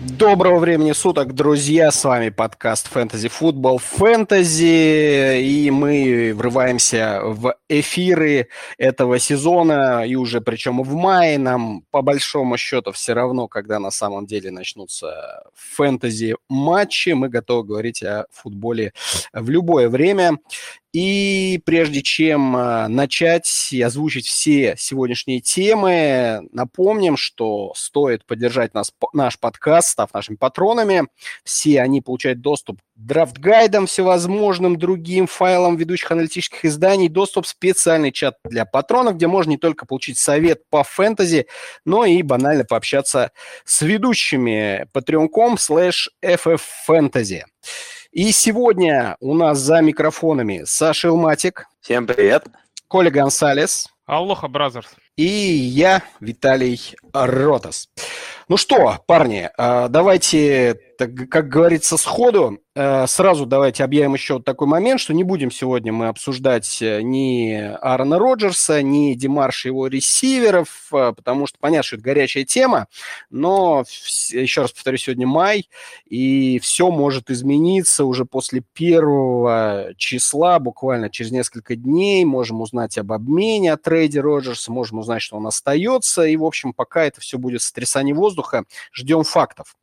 Доброго времени суток, друзья! С вами подкаст Fantasy Football Fantasy, и мы врываемся в эфиры этого сезона, и уже причем в мае нам по большому счету все равно, когда на самом деле начнутся фэнтези матчи, мы готовы говорить о футболе в любое время. И прежде чем э, начать и озвучить все сегодняшние темы, напомним, что стоит поддержать нас, наш подкаст, став нашими патронами. Все они получают доступ к драфт-гайдам, всевозможным другим файлам ведущих аналитических изданий, доступ в специальный чат для патронов, где можно не только получить совет по фэнтези, но и банально пообщаться с ведущими patreon.com slash fffantasy. И сегодня у нас за микрофонами Саша Илматик. Всем привет. Коля Гонсалес. Аллоха, бразерс. И я, Виталий Ротас. Ну что, парни, а, давайте, как говорится, сходу. А, сразу давайте объявим еще вот такой момент, что не будем сегодня мы обсуждать э, ни Аарона Роджерса, ни Демарша его ресиверов, потому что понятно, что это горячая тема, но еще раз повторю, сегодня май, и все может измениться уже после первого числа, буквально через несколько дней, можем узнать об обмене о трейде Роджерса, можем узнать, что он остается, и, в общем, пока это все будет сотрясание воздуха, ждем фактов.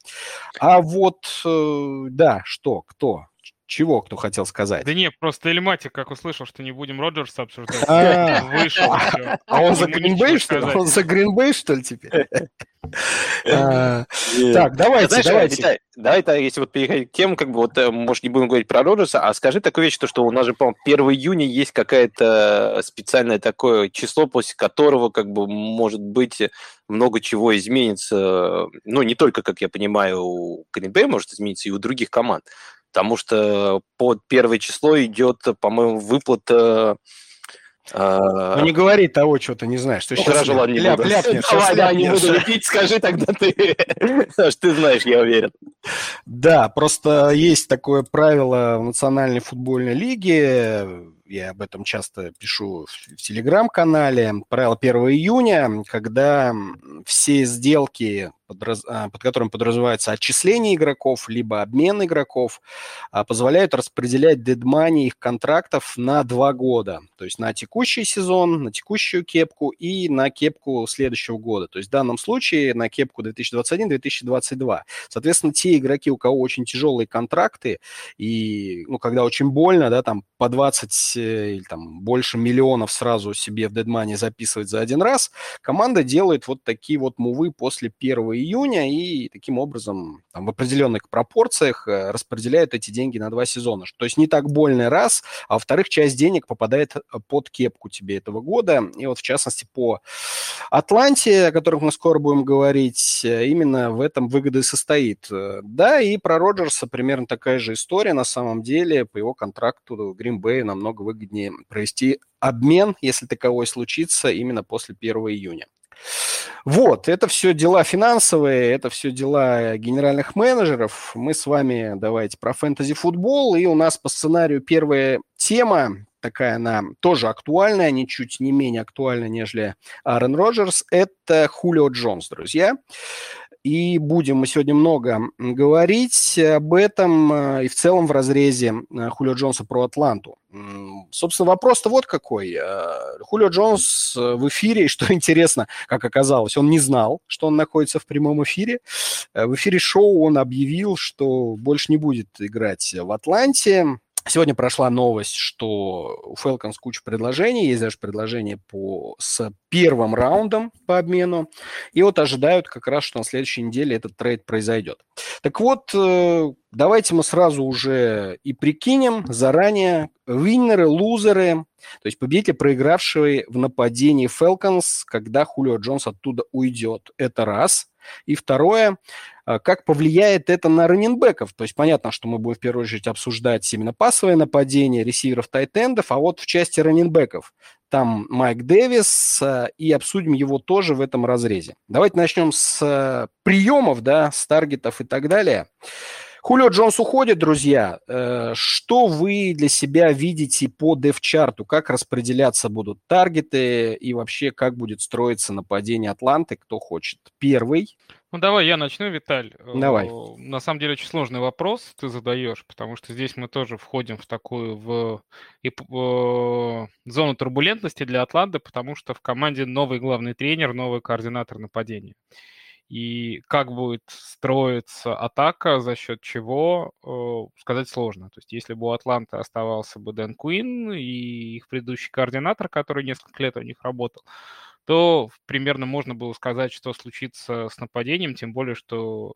А вот, э, да, что, кто? Чего кто хотел сказать? Да не, просто Эльматик, как услышал, что не будем Роджерса обсуждать, а. вышел. А он за Гринбей, что ли? Он за Гринбей, что ли, теперь? А, так, давайте, давайте. Давай, если вот переходить к тему, как бы вот, э, может, не будем говорить про Роджерса, а скажи такую вещь, что у нас же, по-моему, 1 июня есть какое-то специальное такое число, после которого, как бы, может быть, много чего изменится. Ну, не только, как я понимаю, у Гринбей может измениться, и у других команд потому что под первое число идет, по-моему, выплата а, ну не говори того, что ты не знаешь. Ты ну, сейчас хорошо, ладно, не ляп, буду. Ляпнешь, Давай, да, не буду лепить, скажи тогда ты, что ты знаешь, я уверен. Да, просто есть такое правило в Национальной футбольной лиге, я об этом часто пишу в телеграм-канале, правило 1 июня, когда все сделки подраз... А, под которым подразумевается отчисление игроков, либо обмен игроков, а, позволяют распределять дедмани их контрактов на два года. То есть на текущий сезон, на текущую кепку и на кепку следующего года. То есть в данном случае на кепку 2021-2022. Соответственно, те игроки, у кого очень тяжелые контракты, и ну, когда очень больно, да, там по 20 э, или там больше миллионов сразу себе в дедмане записывать за один раз, команда делает вот такие вот мувы после 1 июня и таким образом там, в определенных пропорциях э, распределяют эти деньги на два сезона. То есть не так больно раз, а во-вторых, часть денег попадает э, под кепку тебе этого года. И вот в частности по Атланте, о которых мы скоро будем говорить, э, именно в этом выгода и состоит. Да, и про Роджерса примерно такая же история. На самом деле по его контракту Гринбею намного выгоднее провести обмен, если таковой случится, именно после 1 июня. Вот, это все дела финансовые, это все дела генеральных менеджеров. Мы с вами давайте про фэнтези-футбол, и у нас по сценарию первая тема, такая она тоже актуальная, ничуть не менее актуальная, нежели Аарон Роджерс, это Хулио Джонс, друзья. И будем мы сегодня много говорить об этом э, и в целом в разрезе э, Хулио Джонса про Атланту. Собственно, вопрос-то вот какой. Э, Хулио Джонс в эфире, и что интересно, как оказалось, он не знал, что он находится в прямом эфире. В эфире шоу он объявил, что больше не будет играть в Атланте. Сегодня прошла новость, что у Falcons куча предложений, есть даже предложение по, с первым раундом по обмену, и вот ожидают как раз, что на следующей неделе этот трейд произойдет. Так вот, э, давайте мы сразу уже и прикинем заранее виннеры, лузеры, то есть победители, проигравшие в нападении Falcons, когда Хулио Джонс оттуда уйдет. Это раз. И второе, а, как повлияет это на раненбеков. То есть понятно, что мы будем в первую очередь обсуждать именно пасовое нападение ресиверов тайтендов, а вот в части раненбеков там Майк Дэвис, а, и обсудим его тоже в этом разрезе. Давайте начнем с а, приемов, да, с таргетов и так далее. Хулио Джонс уходит, друзья. Э, что вы для себя видите по дев-чарту? Как распределяться будут таргеты и вообще как будет строиться нападение Атланты? Кто хочет? Первый. Ну давай я начну, Виталь. Давай. Э, на самом деле очень сложный вопрос ты задаешь, потому что здесь мы тоже входим в такую в, в зону турбулентности для Атланты, потому что в команде новый главный тренер, новый координатор нападения и как будет строиться атака, за счет чего, э, сказать сложно. То есть если бы у Атланты оставался бы Дэн Куин и их предыдущий координатор, который несколько лет у них работал, то примерно можно было сказать, что случится с нападением, тем более, что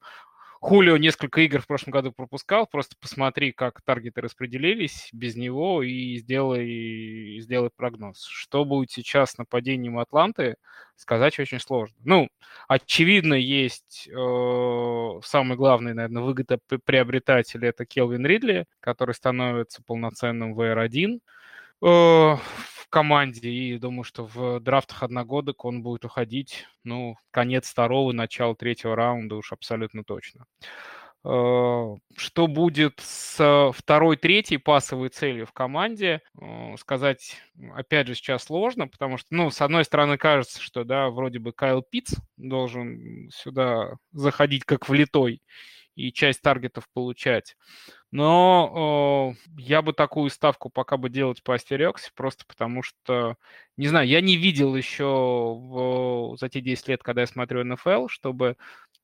Хулио несколько игр в прошлом году пропускал. Просто посмотри, как таргеты распределились без него и сделай, сделай прогноз. Что будет сейчас с нападением Атланты, сказать очень сложно. Ну, очевидно, есть э, самый главный, наверное, выгодоприобретатель – это Келвин Ридли, который становится полноценным VR1 э, в команде, и думаю, что в драфтах одногодок он будет уходить, ну, конец второго, начало третьего раунда уж абсолютно точно. Э, что будет с второй, третьей пасовой целью в команде, э, сказать, опять же, сейчас сложно, потому что, ну, с одной стороны, кажется, что, да, вроде бы Кайл Питц должен сюда заходить как влитой и часть таргетов получать. Но э, я бы такую ставку пока бы делать поостерегся, просто потому что, не знаю, я не видел еще в, за те 10 лет, когда я смотрю НФЛ, чтобы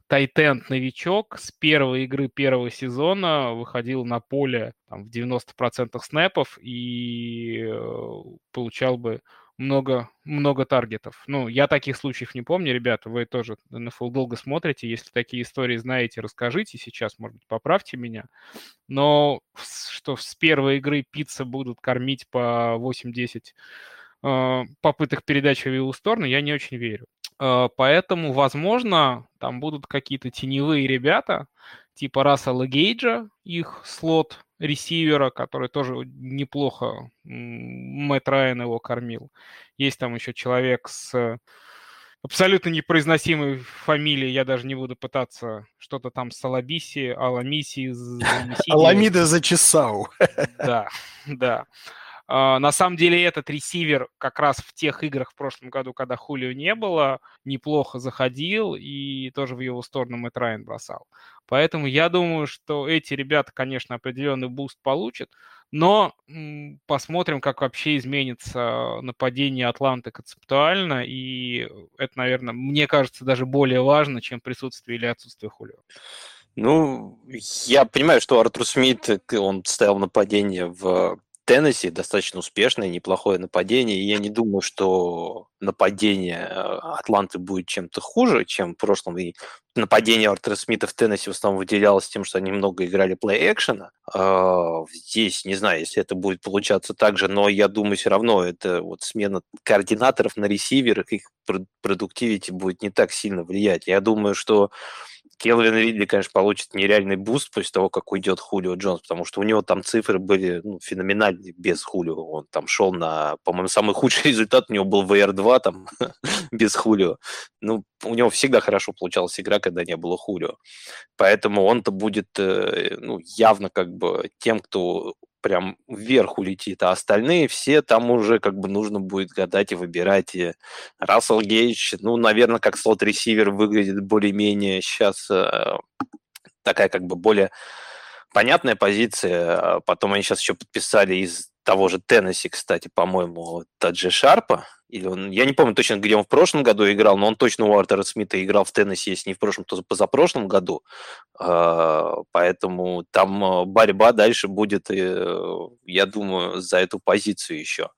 тайтенд новичок с первой игры первого сезона выходил на поле там, в 90% снэпов и э, получал бы много, много таргетов. Ну, я таких случаев не помню, ребята, вы тоже НФЛ долго смотрите, если такие истории знаете, расскажите сейчас, может быть, поправьте меня. Но что с первой игры пицца будут кормить по 8-10 э, попыток передачи в его сторону, я не очень верю. Э, поэтому, возможно, там будут какие-то теневые ребята, типа Рассела Гейджа, их слот ресивера, который тоже неплохо Мэтт Райан его кормил. Есть там еще человек с абсолютно непроизносимой фамилией, я даже не буду пытаться что-то там с Алабиси, Аламиси, Аламида Заккиас. Да, да. А, на самом деле этот ресивер как раз в тех играх в прошлом году, когда Хулио не было, неплохо заходил и тоже в его сторону Мэтт Райан бросал. Поэтому я думаю, что эти ребята, конечно, определенный буст получат, но посмотрим, как вообще изменится нападение Атланты концептуально, и это, наверное, мне кажется, даже более важно, чем присутствие или отсутствие Хулио. Ну, я понимаю, что Артур Смит, он ставил нападение в Теннесси достаточно успешное, неплохое нападение. И я не думаю, что нападение э, Атланты будет чем-то хуже, чем в прошлом. И нападение Артера Смита в Теннесси в основном выделялось тем, что они много играли плей-экшена. А, здесь, не знаю, если это будет получаться так же, но я думаю, все равно это вот смена координаторов на ресиверах, их productivity будет не так сильно влиять. Я думаю, что Келвин Ридли, конечно, получит нереальный буст после того, как уйдет Хулио Джонс, потому что у него там цифры были ну, феноменальные без Хулио. Он там шел на, по-моему, самый худший результат у него был WR2 там без Хулио. Ну, у него всегда хорошо получалась игра, когда не было Хулио. Поэтому он-то будет э, ну, явно как бы тем, кто прям вверх улетит, а остальные все там уже как бы нужно будет гадать и выбирать. И Рассел Гейдж, ну, наверное, как слот-ресивер выглядит более-менее сейчас э, такая как бы более понятная позиция. Потом они сейчас еще подписали из того же Теннесси, кстати, по-моему, Таджи Шарпа, или он, я не помню точно, где он в прошлом году играл, но он точно у Артера Смита играл в Теннесси, если не в прошлом, то позапрошлом году. А, поэтому там а, борьба дальше будет, э, я думаю, за эту позицию еще.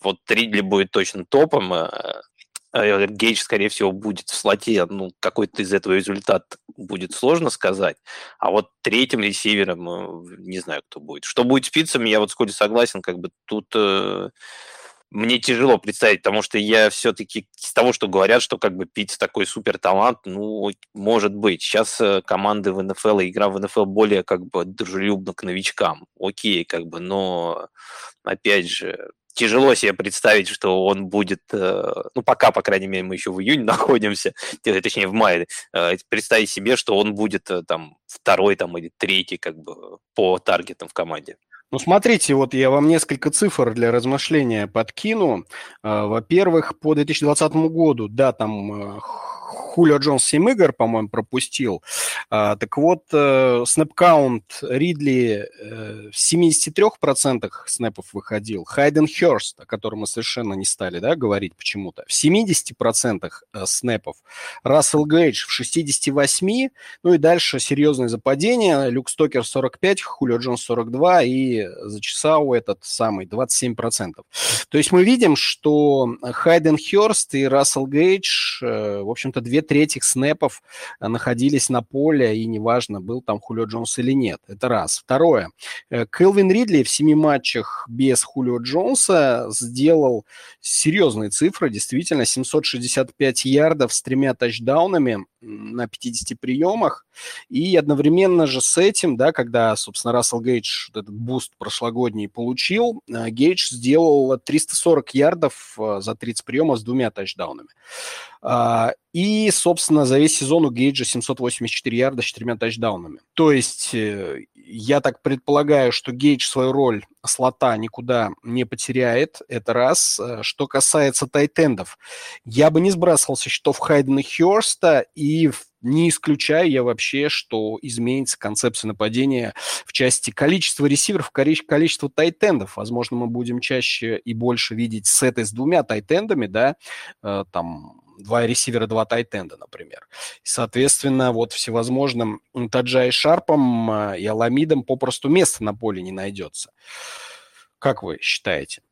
Вот Ридли будет точно топом, а, Гейдж, скорее всего, будет в слоте, ну, какой-то из этого результат будет сложно сказать. А вот третьим ресивером, э, не знаю, кто будет. Что будет с пиццами, я вот с Колей согласен, как бы тут э, мне тяжело представить, потому что я все-таки с того, что говорят, что как бы Питц такой супер талант, ну, может быть. Сейчас э, команды в НФЛ и игра в НФЛ более как бы дружелюбна к новичкам. Окей, как бы, но опять же, тяжело себе представить, что он будет, э, ну, пока, по крайней мере, мы еще в июне находимся, точнее, в мае, э, представить себе, что он будет э, там второй там, или третий как бы по таргетам в команде. Ну, смотрите, вот я вам несколько цифр для размышления подкину. Во-первых, по 2020 году, да, там Хулио Джонс 7 игр, по-моему, пропустил. А, так вот, э, снэп-каунт Ридли э, в 73% снэпов выходил. Хайден Хёрст, о котором мы совершенно не стали да, говорить почему-то, в 70% э, снэпов. Рассел Гейдж в 68%. Ну и дальше серьезное западение. Люк Стокер 45, Хулио Джонс 42 и Зачесау этот самый 27%. То есть мы видим, что Хайден Хёрст и Рассел Гейдж, в общем-то, две трети снэпов э, находились на поле, и неважно, был там Хулио Джонс или нет. Это раз. Второе. Э, Келвин Ридли в семи матчах без Хулио Джонса сделал серьезные цифры, действительно, 765 ярдов с тремя тачдаунами на 50 приемах, и одновременно же с этим, да, когда, собственно, Рассел Гейдж этот буст прошлогодний получил, э, Гейдж сделал 340 ярдов за 30 приемов с двумя тачдаунами. А, и, собственно, за весь сезон у Гейджа 784 ярда с четырьмя тачдаунами. То есть э, я так предполагаю, что Гейдж свою роль слота никуда не потеряет. Это раз. Э, что касается тайтендов, я бы не сбрасывал со счетов Хайдена Хёрста и не исключаю я вообще, что изменится концепция нападения в части количества ресиверов, количества тайтендов. Возможно, мы будем чаще и больше видеть сеты с двумя тайтендами, да, э, там два ресивера, два тайтенда, например. Соответственно, вот всевозможным Таджа Шарпом а, и Аламидом попросту места на поле не найдется. Как вы считаете?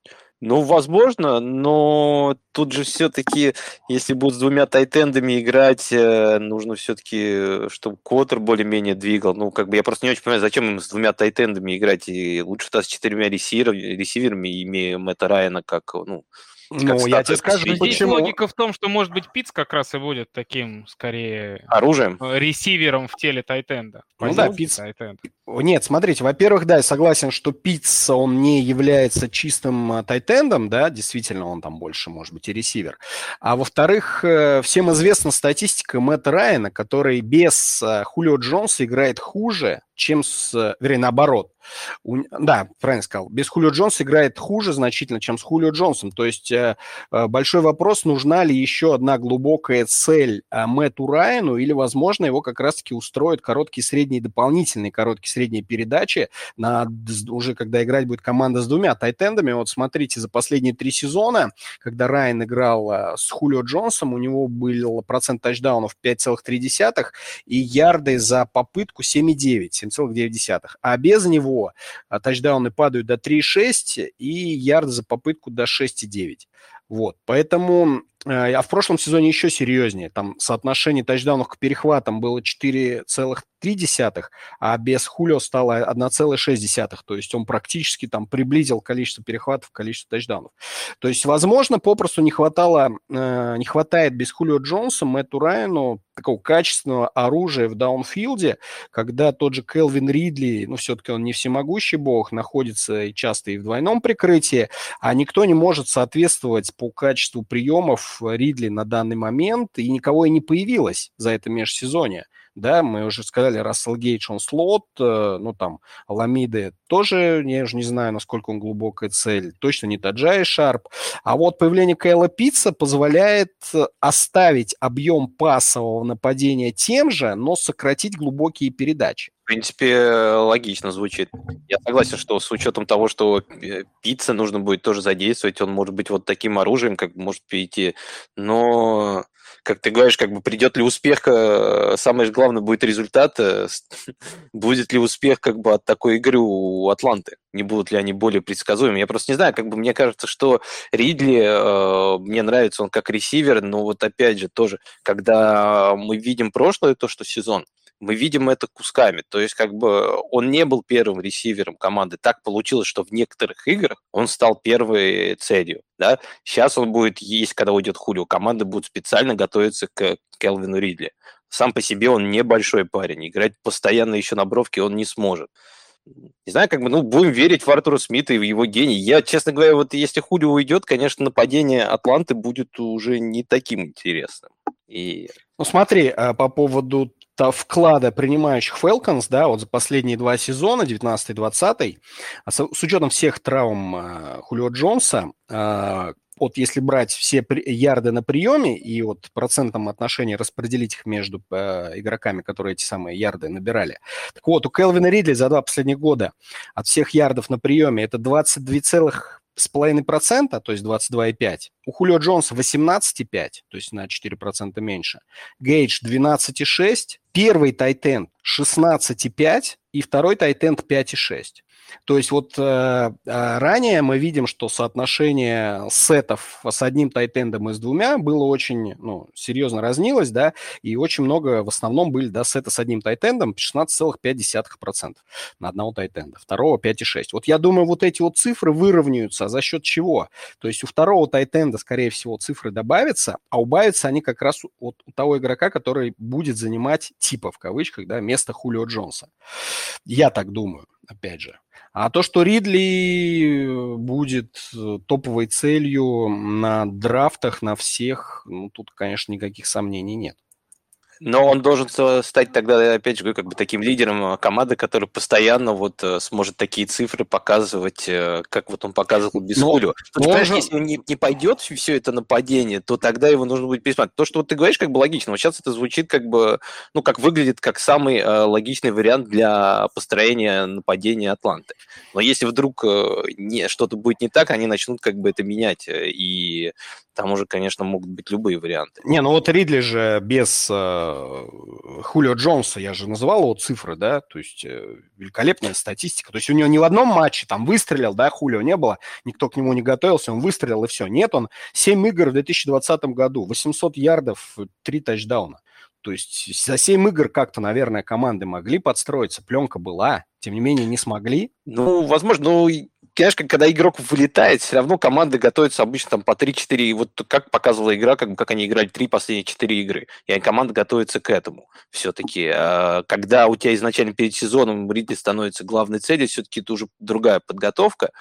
Ну, возможно, но тут же все-таки, если будут с двумя тайтендами играть, э, нужно все-таки, чтобы Котер более-менее двигал. Ну, как бы я просто не очень понимаю, зачем им с двумя тайтендами играть. И лучше то с четырьмя ресиверами, ресиверами имея Мэтта Райана как, ну, ну, я тебе скажу, Здесь почему. логика в том, что, может быть, Пиц как раз и будет таким, скорее... Оружием? Э, ресивером в теле Тайтенда. Ну да, Пиц... Тайтенд. Нет, смотрите, во-первых, да, я согласен, что Пиц, он не является чистым э, Тайтендом, да, действительно, он там больше, может быть, и ресивер. А во-вторых, э, всем известна статистика Мэтта Райана, который без Хулио Джонса играет хуже, чем с... Вернее, наоборот. У, да, правильно сказал. Без Хулио Джонса играет хуже значительно, чем с Хулио Джонсом. То есть э, э, большой вопрос, нужна ли еще одна глубокая цель э, Мэтту Райану, или, возможно, его как раз-таки устроят короткие, средние, дополнительные короткие, средние передачи, на, уже когда играть будет команда с двумя тайтендами. Вот смотрите, за последние три сезона, когда Райан играл э, с Хулио Джонсом, у него был процент тачдаунов 5,3 и ярды за попытку 7,9, 7,9. А без него а тачдауны падают до 3,6 и ярды за попытку до 6,9. Вот, поэтому а в прошлом сезоне еще серьезнее. Там соотношение тачдаунов к перехватам было 4,3, а без Хулио стало 1,6. То есть он практически там приблизил количество перехватов к количеству тачдаунов. То есть, возможно, попросту не хватало, э, не хватает без Хулио Джонса, Мэтту Райану такого качественного оружия в даунфилде, когда тот же Келвин Ридли, ну, все-таки он не всемогущий бог, находится часто и в двойном прикрытии, а никто не может соответствовать по качеству приемов Ридли на данный момент, и никого и не появилось за это межсезонье да, мы уже сказали, Рассел Гейдж, он слот, э, ну, там, Ламиды тоже, я же не знаю, насколько он глубокая цель, точно не Таджай Шарп, а вот появление Кайла Пицца позволяет оставить объем пасового нападения тем же, но сократить глубокие передачи. Принципе, логично звучит. Я согласен, что с учетом того, что э, пицца нужно будет тоже задействовать, он может быть вот таким оружием, как может перейти, но как ты говоришь, как бы придет ли успех, э, самое главное будет результат, э, будет ли успех как бы от такой игры у Атланты, не будут ли они более предсказуемы. Я просто не знаю, как бы мне кажется, что Ридли, мне нравится он как ресивер, но вот опять же тоже, когда мы видим прошлое, то, что сезон, мы видим это кусками. То есть как бы он не был первым ресивером команды. Так получилось, что в некоторых играх он стал первой целью. Да? Сейчас он будет есть, когда уйдет Хулио. Команда будет специально готовиться к Келвину Ридли. Сам по себе он небольшой парень. Играть постоянно еще на бровке он не сможет. не знаю, как бы, ну, будем верить в Артура Смита и в его гений. Я, честно говоря, вот если Хулио уйдет, конечно, нападение Атланты будет уже не таким интересным. И... Ну, смотри, а, по поводу Э, вклада принимающих Falcons, да, вот за последние два сезона, 19-20, а с, с учетом всех травм э, Хулио Джонса, э, вот если брать все ярды на приеме и вот процентом отношений распределить их между э, игроками, которые эти самые ярды набирали. Так вот, у Келвина Ридли за два последних года от всех ярдов на приеме это 22,5 3,5%, то есть 22,5%. У Хулио Джонса 18,5%, то есть на 4 процента меньше. Гейдж 12,6%. Первый тайтенд 16,5%. И второй тайтенд 5,6%. То есть вот э, э, ранее мы видим, что соотношение сетов с одним тайтендом и с двумя было очень, ну, серьезно разнилось, да, и очень много, в основном были, да, сеты с одним тайтендом 16,5% на одного тайтенда, второго 5,6. Вот я думаю, вот эти вот цифры выровняются, а за счет чего? То есть у второго тайтенда, скорее всего, цифры добавятся, а убавятся они как раз от у того игрока, который будет занимать типа, в кавычках, да, место Хулио Джонса. Я так думаю, опять же. А то, что Ридли будет э, топовой целью на драфтах, на всех, ну, тут, конечно, никаких сомнений нет. Но он должен стать тогда, опять же, как бы таким лидером э, команды, который постоянно вот э, сможет такие цифры показывать, э, как вот он показывал без Хулио. же... если не, не пойдет все это нападение, то тогда его нужно будет пересматривать. То, что вот ты говоришь, как бы логично. Вот сейчас это звучит как бы, ну, как выглядит как самый э, логичный вариант для построения нападения Атланты. Но если вдруг э, не, что-то будет не так, они начнут как бы это менять. И там уже, конечно, могут быть любые варианты. Не, ну вот Ридли же без э, Хулио Джонса, я же называл его цифры, да, то есть э, великолепная статистика. То есть у него ни в одном матче там выстрелил, да, Хулио не было, никто к нему не готовился, он выстрелил и все. Нет, он 7 игр в 2020 году, 800 ярдов, 3 тачдауна. То есть за 7 игр как-то, наверное, команды могли подстроиться, пленка была, тем не менее не смогли. Ну, возможно, ну, конечно, когда игрок вылетает, все равно команды готовятся обычно там по 3-4, и вот как показывала игра, как, как они играли три последние 4 игры, и команда готовится к этому все-таки. А, когда у тебя изначально перед сезоном Ридли становится главной целью, все-таки это уже другая подготовка,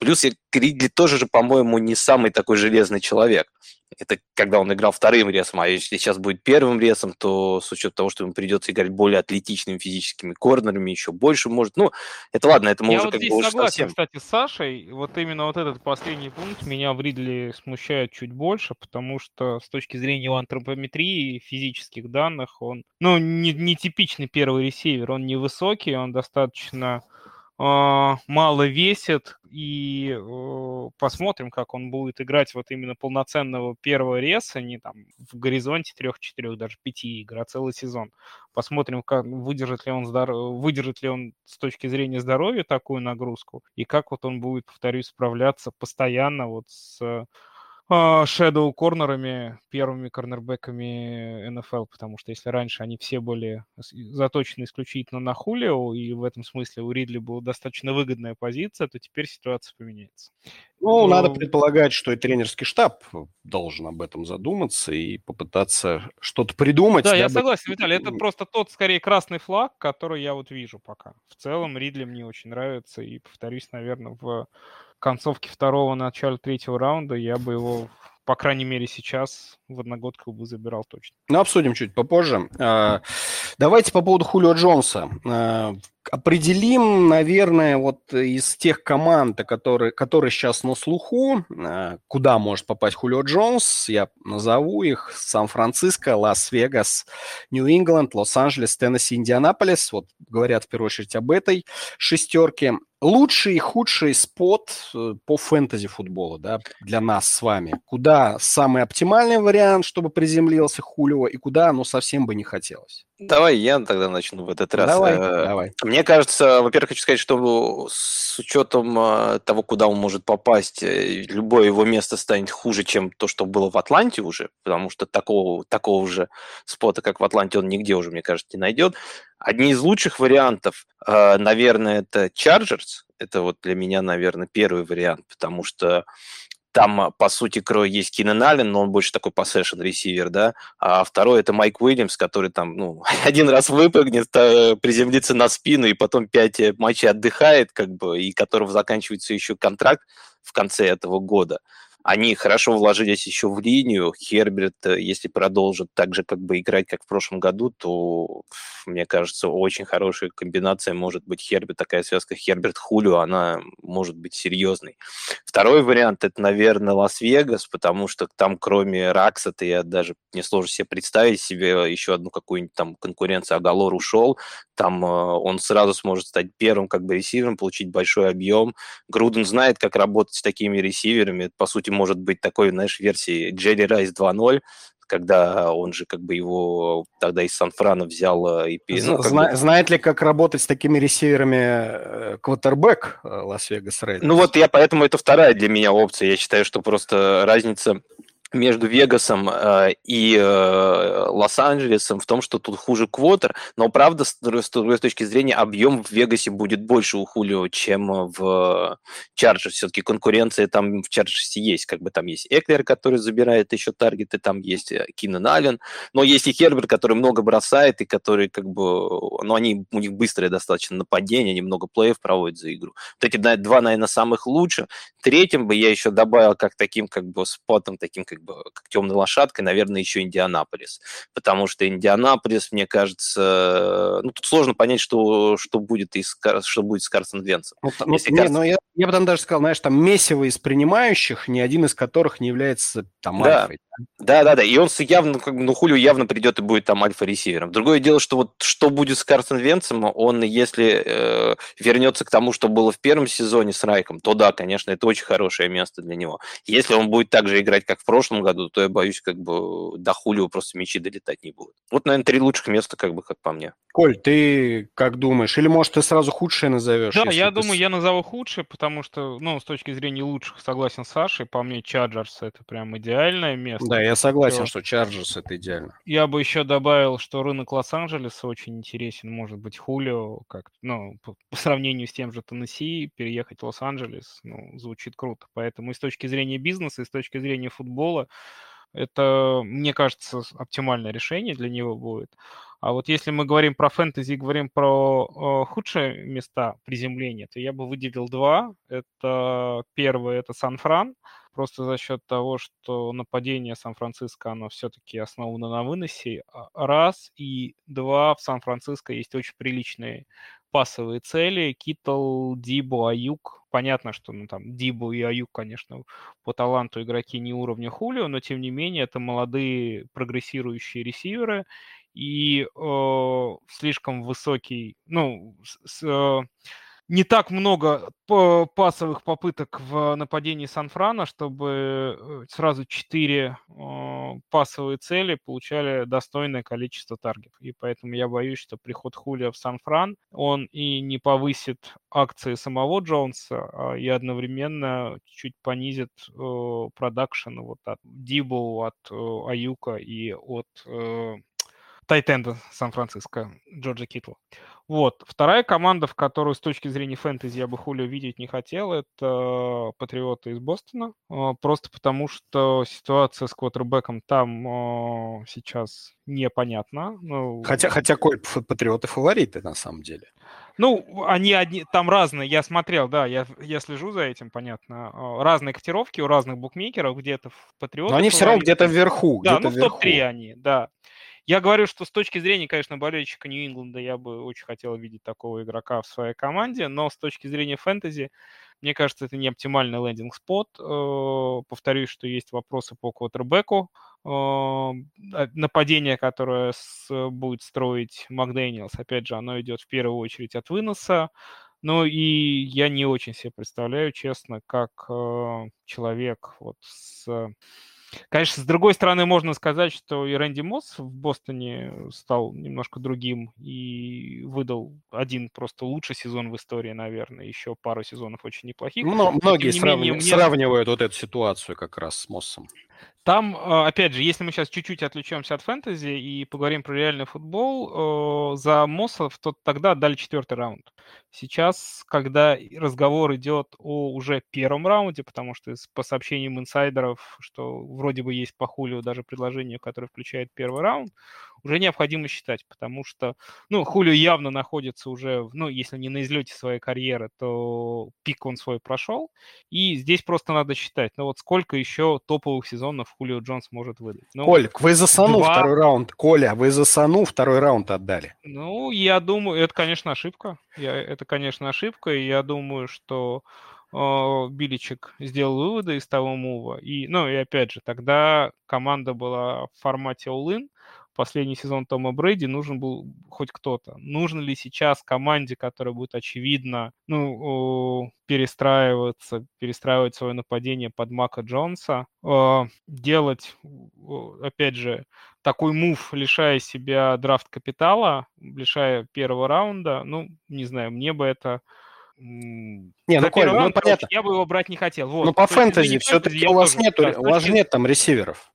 Плюс Ридли тоже же, по-моему, не самый такой железный человек. Это когда он играл вторым ресом, а если сейчас будет первым ресом, то с учетом того, что ему придется играть более атлетичными физическими корнерами, еще больше может. Ну, это ладно, это мы Я уже вот как здесь бы согласен, совсем... кстати, с Сашей. Вот именно вот этот последний пункт меня в Ридли смущает чуть больше, потому что с точки зрения его антропометрии и физических данных он, ну, не, не типичный первый ресивер. Он невысокий, он достаточно мало весит, и посмотрим, как он будет играть вот именно полноценного первого реса, не там в горизонте трех-четырех, даже пяти игр, а целый сезон. Посмотрим, как выдержит ли он здоров... выдержит ли он с точки зрения здоровья такую нагрузку, и как вот он будет, повторюсь, справляться постоянно вот с шедоу корнерами, первыми корнербеками НФЛ, потому что если раньше они все были заточены исключительно на Хулио, и в этом смысле у Ридли была достаточно выгодная позиция, то теперь ситуация поменяется. Ну, Но... надо предполагать, что и тренерский штаб должен об этом задуматься и попытаться что-то придумать. Да, я согласен, Виталий, это просто тот, скорее, красный флаг, который я вот вижу пока. В целом Ридли мне очень нравится, и, повторюсь, наверное, в концовке второго, начале третьего раунда я бы его, по крайней мере, сейчас в одногодку бы забирал точно. Ну, обсудим чуть попозже. А, давайте по поводу Хулио Джонса. А, определим, наверное, вот из тех команд, которые, которые сейчас на слуху, а, куда может попасть Хулио Джонс, я назову их. Сан-Франциско, Лас-Вегас, Нью-Ингланд, Лос-Анджелес, Теннесси, Индианаполис. Вот говорят в первую очередь об этой шестерке лучший и худший spot э, по фэнтези футболу, да, для нас с вами. Куда самый оптимальный вариант, чтобы приземлился Хулио, и куда оно совсем бы не хотелось? Давай я тогда начну в этот раз. Давай, э, давай. Мне кажется, во-первых, хочу сказать, что с учетом э, того, куда он может попасть, любое его место станет хуже, чем то, что было в Атланте уже, потому что такого, такого же спота, как в Атланте, он нигде уже, мне кажется, не найдет. Одни из лучших вариантов, э, наверное, это Chargers. Это вот для меня, наверное, первый вариант, потому что Там, по сути, крой есть Кинен Аллен, но он больше такой поссешн ресивер, да, а второй это Майк Уильямс, который там, ну, один раз выпрыгнет, приземлится на спину и потом пять матчей отдыхает, как бы, и которого заканчивается еще контракт в конце этого года. Они хорошо вложились еще в линию. Херберт, э, если продолжит так же как бы играть, как в прошлом году, то, мне кажется, очень хорошая комбинация может быть Херберт. Такая связка Херберт-Хулио, она может быть серьезной. Второй вариант – это, наверное, Лас-Вегас, потому что там, кроме Ракса-то, я даже не сложно себе представить себе еще одну какую-нибудь там конкуренцию. Агалор ушел, там э, он сразу сможет стать первым как бы ресивером, получить большой объем. Груден знает, как работать с такими ресиверами. Это, по сути, может быть такой, знаешь, версия Джерри Райс 2.0, когда он же как бы его тогда из Сан-Франа взял э, и... Ну, Зна- бы... Знает ли, как работать с такими ресиверами квотербек э, Лас-Вегас Рейдерс? Ну вот я поэтому это вторая для меня опция. Я считаю, что просто разница между Вегасом э, и э, Лос-Анджелесом в том, что тут хуже квотер, но правда, с, другой точки зрения, объем в Вегасе будет больше у Хулио, чем в Чарджерс. Все-таки конкуренция там в Чарджерсе есть, как бы там есть Эклер, который забирает еще таргеты, там есть э, Кинан Аллен, но есть и Херберт, который много бросает, и который как бы, ну, они, у них быстрое достаточно нападение, они много плеев проводят за игру. Вот эти два, наверное, самых лучших. Третьим бы я еще добавил как таким, как бы, спотом, таким, как бы как темной лошадкой, наверное, еще Индианаполис. Потому что Индианаполис, мне кажется, ну, тут сложно понять, что, что будет, из, что будет с Карсон Венцем. Ну, ну, не, Карсон... но я, я бы там даже сказал, знаешь, там месиво из принимающих, ни один из которых не является там да. альфой. Да, да, да. И он явно, как бы, ну, Хулио явно придет и будет там альфа-ресивером. Другое дело, что вот что будет с Карсон Венцем, он, если э, вернется к тому, что было в первом сезоне с Райком, то да, конечно, это очень хорошее место для него. Если он будет так же играть, как в прошлом году, то я боюсь, как бы до Хулио просто мячи долетать не будут. Вот, наверное, три лучших места, как бы, как по мне. Коль, ты как думаешь? Или, может, ты сразу худшее назовешь? Да, я думаю, я назову худшее, потому что, ну, с точки зрения лучших, согласен с Сашей, по мне, Чаджерс это прям идеальное место. Да, я согласен, что Чарджерс это идеально. Я бы еще добавил, что рынок Лос-Анджелеса очень интересен. Может быть, Хулио, как, ну, по, по сравнению с тем же Теннесси, переехать в Лос-Анджелес, ну, звучит круто. Поэтому и с точки зрения бизнеса, и с точки зрения футбола, это, мне кажется, оптимальное решение для него будет. А вот если мы говорим про фэнтези и говорим про э, худшие места приземления, то я бы выделил два. Это первое, это Сан-Фран, просто за счет того, что нападение Сан-Франциско, оно все-таки основано на выносе, а, раз, и два, в Сан-Франциско есть очень приличные пасовые цели. Китл, Дибу, Аюк. Понятно, что ну, там Дибу и Аюк, конечно, по таланту игроки не уровня Хулио, но тем не менее это молодые прогрессирующие ресиверы и э, слишком высокий, ну, с, э, не так много пасовых попыток в нападении Сан-Франа, чтобы э, сразу четыре э, пасовые цели получали достойное количество таргетов. И поэтому я боюсь, что приход Хулия в Сан-Фран, он и не повысит акции самого Джонса, а и одновременно чуть понизит э, продакшн вот от Дибу, от э, Аюка и от э, Тайтенда Сан-Франциско, Джорджа Китла. Вот. Вторая команда, в которую с точки зрения фэнтези я бы Хулио видеть не хотел, это Патриоты из Бостона. А, просто потому, что ситуация с квотербеком там а, сейчас непонятна. Ну, хотя, хотя Коль, Патриоты фавориты на самом деле. Ну, они одни, там разные, я смотрел, да, я, я слежу за этим, понятно. А, разные котировки у разных букмекеров, где-то в Патриотах. Но они все равно где-то вверху. Да, где ну в топ-3 они, да. Я говорю, что с точки зрения, конечно, болельщика Нью-Ингланда я бы очень хотел видеть такого игрока в своей команде, но с точки зрения фэнтези, мне кажется, это не оптимальный лендинг-спот. Э, повторюсь, что есть вопросы по квотербеку. Э, нападение, которое будет строить Макдэниелс, опять же, оно идет в первую очередь от выноса. Ну и я не очень себе представляю, честно, как э, человек вот с Конечно, с другой стороны, можно сказать, что и Рэнди Мосс в Бостоне стал немножко другим и выдал один просто лучший сезон в истории, наверное, еще пару сезонов очень неплохих. Но, многие сравни... менее, мне... сравнивают вот эту ситуацию как раз с Моссом. Там, а, опять же, если мы сейчас чуть-чуть отвлечемся от фэнтези и поговорим про реальный футбол, за Моссов то тогда отдали четвертый раунд. Сейчас, когда разговор идет о уже первом раунде, потому что по сообщениям инсайдеров, что вроде бы есть по Хулио даже предложение, которое включает первый раунд, уже необходимо считать, потому что, ну, Хулио явно находится уже, ну, если не на излете своей карьеры, то пик он свой прошел, и здесь просто надо считать, ну, вот сколько еще топовых сезонов Хулио Джонс может выдать. Ну, Коль, вы за Сану два... второй раунд, Коля, вы за Сану второй раунд отдали. Ну, я думаю, это, конечно, ошибка, я, это, конечно, ошибка, и я думаю, что Биличек сделал выводы из того мува. И, ну, и опять же, тогда команда была в формате all-in, последний сезон Тома Брэди нужен был хоть кто-то. Нужно ли сейчас команде, которая будет очевидно ну, перестраиваться, перестраивать свое нападение под Мака Джонса, делать, опять же, такой мув, лишая себя драфт-капитала, лишая первого раунда, ну, не знаю, мне бы это не, ну, Коль, ну, понятно. Я бы его брать не хотел. Вот. Ну, по фэнтези все-таки у вас нет, у вас нет там ресиверов.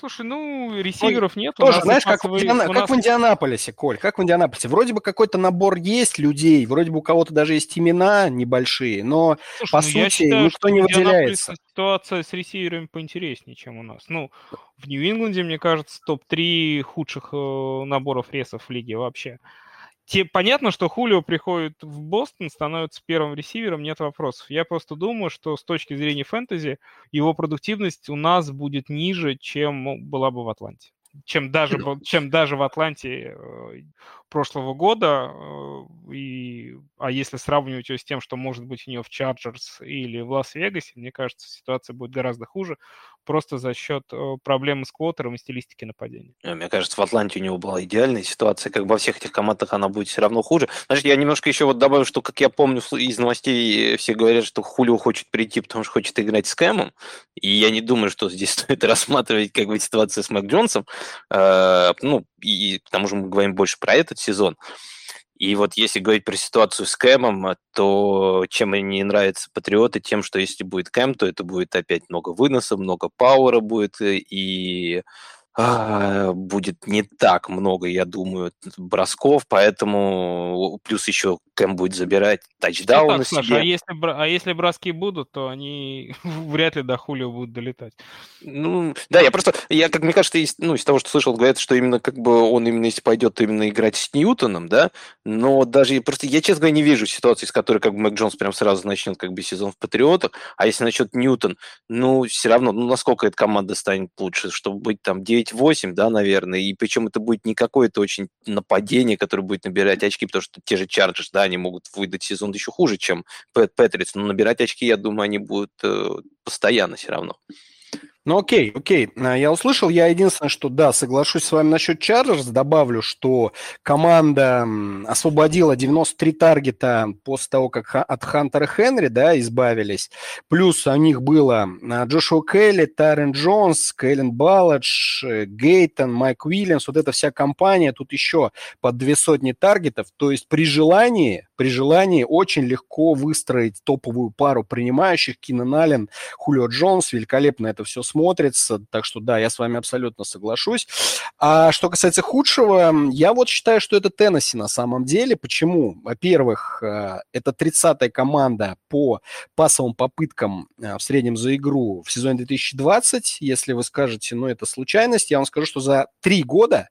Слушай, ну, ресиверов нет. Тоже, знаешь, как, в, Индиана... нас... как в Индианаполисе, Коль, как в Индианаполисе. Вроде бы какой-то набор есть людей, вроде бы у кого-то даже есть имена небольшие, но, Слушай, по ну, сути, считаю, никто не выделяется. Ситуация с ресиверами поинтереснее, чем у нас. Ну, в Нью-Ингланде, мне кажется, топ-3 худших э, наборов ресов в лиге вообще те, понятно, что Хулио приходит в Бостон, становится первым ресивером, нет вопросов. Я просто думаю, что с точки зрения фэнтези его продуктивность у нас будет ниже, чем была бы в Атланте. Чем даже, чем даже в Атланте э, прошлого года, э, и, а если сравнивать ее с тем, что может быть у нее в Чарджерс или в Лас-Вегасе, мне кажется, ситуация будет гораздо хуже, просто за счет э, проблемы с квотером и стилистики нападения. Э, мне кажется, в Атланте у него была идеальная ситуация, как во всех этих командах она будет все равно хуже. Значит, я немножко еще вот добавлю, что, как я помню из новостей, все говорят, что Хулио хочет прийти, потому что хочет играть с Кэмом, и я не думаю, что здесь стоит рассматривать как бы ситуацию с Мак Джонсом, ну, и к тому же мы говорим больше про этот сезон. И вот если говорить про ситуацию с Кэмом, то чем мне не нравятся патриоты, тем, что если будет Кэм, то это будет опять много выноса, много пауэра будет, и а, будет не так много, я думаю, бросков, поэтому плюс еще Кэм будет забирать ну, так, себе. а, если, а если броски будут, то они вряд ли до Хулио будут долетать. Ну, да, я просто, я, как мне кажется, из, ну, из того, что слышал, говорят, что именно как бы он именно, если пойдет, то именно играть с Ньютоном, да, но даже просто, я, честно говоря, не вижу ситуации, с которой как бы Мэг Джонс прям сразу начнет как бы сезон в Патриотах, а если начнет Ньютон, ну, все равно, ну, насколько эта команда станет лучше, чтобы быть там 9 9-8, да, наверное, и причем это будет не какое-то очень нападение, которое будет набирать очки, потому что те же Чарджерс, да, они могут выдать сезон еще хуже, чем Пэт Петрис, но набирать очки, я думаю, они будут э, постоянно все равно. Ну окей, окей, а, я услышал. Я единственное, что да, соглашусь с вами насчет Чарджерс. Добавлю, что команда освободила 93 таргета после того, как от Хантера Хенри, да, избавились. Плюс у них было а, Джошуа Келли, Тарен Джонс, Кэлен Балладж, э, Гейтон, Майк Уильямс. Вот эта вся компания. Тут еще под две сотни таргетов. То есть при желании, при желании очень легко выстроить топовую пару принимающих. Кинан Аллен, Хулио Джонс. Великолепно это все смотрится. Так что да, я с вами абсолютно соглашусь. А что касается худшего, я вот считаю, что это Теннесси на самом деле. Почему? Во-первых, э, это 30-я команда по пасовым попыткам э, в среднем за игру в сезоне 2020. Если вы скажете, ну, это случайность, я вам скажу, что за три года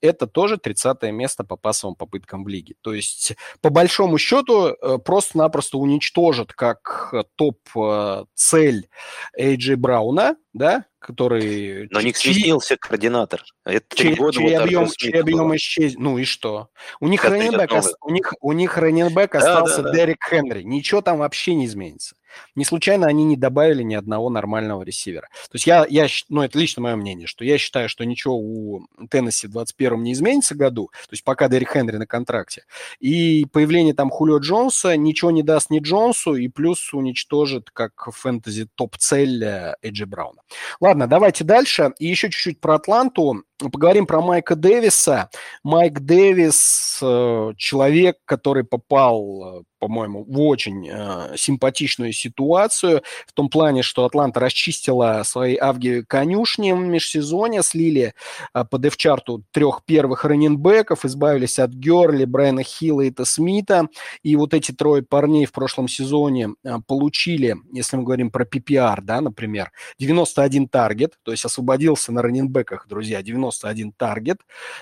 это тоже 30 место по пасовым попыткам в лиге. То есть, по большому счету, э, просто-напросто уничтожат как топ-цель Эйджи Брауна, да, который... Но не сменился координатор. Это чей, года чей, вот объем, чей объем исчез... Ну и что? У них раненбэк, у них, у них раненбэк остался да, да, Дерек Хенри. Ничего там вообще не изменится. Не случайно они не добавили ни одного нормального ресивера. То есть я, я, ну это лично мое мнение, что я считаю, что ничего у Теннесси в 21-м не изменится году, то есть пока Дерек Хенри на контракте. И появление там Хулио Джонса ничего не даст ни Джонсу, и плюс уничтожит как фэнтези топ-цель Эджи Брауна. Ладно, давайте дальше. И еще чуть-чуть про Атланту. Поговорим про Майка Дэвиса. Майк Дэвис э, – человек, который попал, э, по-моему, в очень э, симпатичную ситуацию, в том плане, что Атланта расчистила свои авги конюшни в межсезонье, слили по дефчарту трех первых раненбеков, избавились от Герли, Брайана Хилла и Та Смита, и вот эти трое парней в прошлом сезоне получили, если мы говорим про PPR, да, например, 91 таргет, то есть освободился на раненбеках, друзья, 90 91 таргет.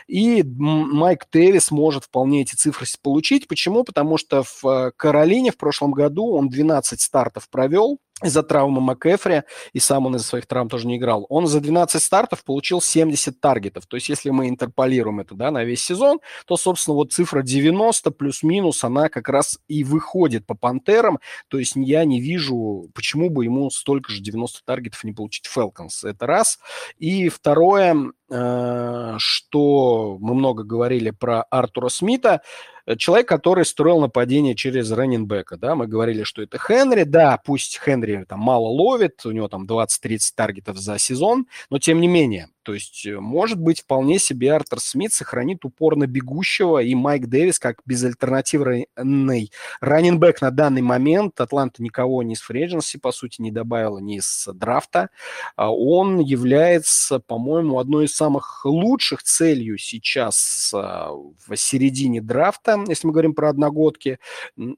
И Майк Дэвис может вполне эти цифры получить. Почему? Потому что в э, Каролине в прошлом году он 12 стартов провел, из-за травмы МакЭфри, и сам он из-за своих травм тоже не играл, он за 12 стартов получил 70 таргетов. То есть если мы интерполируем это да, на весь сезон, то, собственно, вот цифра 90 плюс-минус, она как раз и выходит по Пантерам. То есть я не вижу, почему бы ему столько же 90 таргетов не получить Falcons. Это раз. И второе, э, что мы много говорили про Артура Смита, человек, который строил нападение через раненбека, да, мы говорили, что это Хенри, да, пусть Хенри там мало ловит, у него там 20-30 таргетов за сезон, но тем не менее, то есть, э, может быть, вполне себе Артур Смит сохранит упор на бегущего, и Майк Дэвис как безальтернативный раненбэк на данный момент, Атланта никого ни с фрейдженси, по сути, не добавила, ни с драфта, а он является, по-моему, одной из самых лучших целью сейчас а, в середине драфта, если мы говорим про одногодки,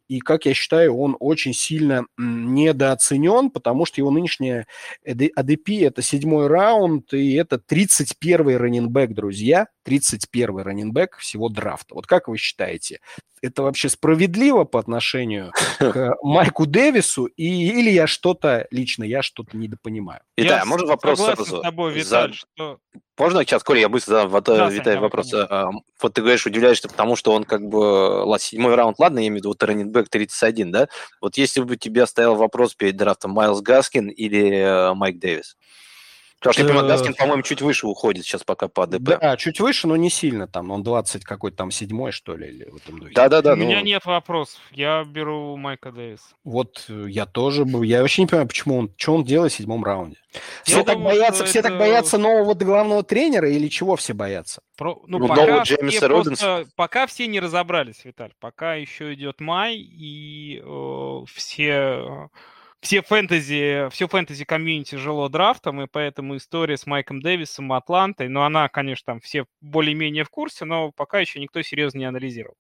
и, как я считаю, он очень сильно недооценен, потому что его нынешняя ADP – это седьмой раунд, и это три 31-й раненбэк, друзья, 31-й раненбэк всего драфта. Вот как вы считаете, это вообще справедливо по отношению к Майку Дэвису, и, или я что-то, лично я что-то недопонимаю? Итак, можно вопрос сразу? с тобой, Виталь, За... что... Можно сейчас, Коля, я быстро задам вот, да, Виталий вопрос. Конечно. А, вот ты говоришь, удивляешься, потому что он как бы седьмой раунд, ладно, я имею в виду вот раненбэк 31, да? Вот если бы тебе стоял вопрос перед драфтом Майлз Гаскин или э, Майк Дэвис? Потому что, я понимаю, Гаскин, по-моему, чуть выше уходит сейчас пока по АДП. Да, чуть выше, но не сильно там. Он 20 какой-то там седьмой, что ли, или в этом духе. Да-да-да. У ну... меня нет вопросов. Я беру Майка Дэвис. Вот э, я тоже был. Я вообще не понимаю, почему он, что он делает в седьмом раунде. Все я так думаю, боятся, все это... так боятся нового главного тренера или чего все боятся? Про... Ну, ну пока, все просто... пока все не разобрались, Виталь. Пока еще идет май, и э, все все фэнтези, все фэнтези комьюнити жило драфтом, и поэтому история с Майком Дэвисом Атлантой, ну, она, конечно, там все более-менее в курсе, но пока еще никто серьезно не анализировал.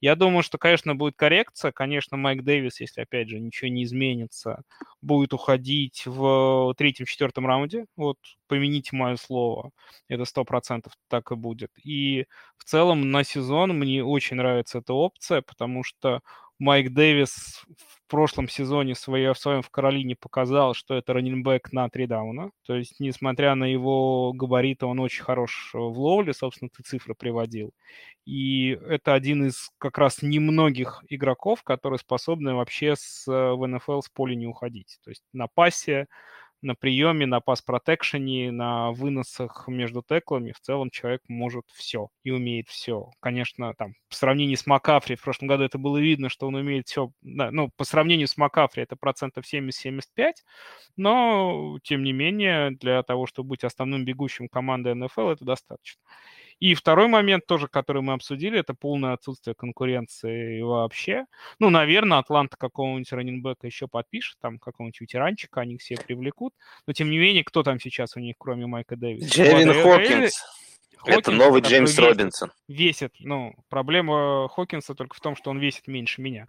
Я думаю, что, конечно, будет коррекция. Конечно, Майк Дэвис, если, опять же, ничего не изменится, будет уходить в третьем-четвертом раунде. Вот, помяните мое слово. Это сто процентов так и будет. И в целом на сезон мне очень нравится эта опция, потому что Майк Дэвис в прошлом сезоне своей, в своем в Каролине показал, что это раненбэк на три дауна. То есть, несмотря на его габариты, он очень хорош в ловле, собственно, ты цифры приводил. И это один из как раз немногих игроков, которые способны вообще с, в НФЛ с поля не уходить. То есть на пасе на приеме, на пас-протекшене, на выносах между теклами в целом человек может все и умеет все. Конечно, там, по сравнению с Макафри, в прошлом году это было видно, что он умеет все, да, ну, по сравнению с Макафри это процентов 70-75, но, тем не менее, для того, чтобы быть основным бегущим команды НФЛ, это достаточно. И второй момент тоже, который мы обсудили, это полное отсутствие конкуренции вообще. Ну, наверное, Атланта какого-нибудь раненбека еще подпишет, там какого-нибудь ветеранчика они все привлекут. Но, тем не менее, кто там сейчас у них, кроме Майка Дэвиса? Джервин Хокинс. Хокинс, это новый Джеймс весит, Робинсон. Весит. Ну, проблема Хокинса только в том, что он весит меньше меня.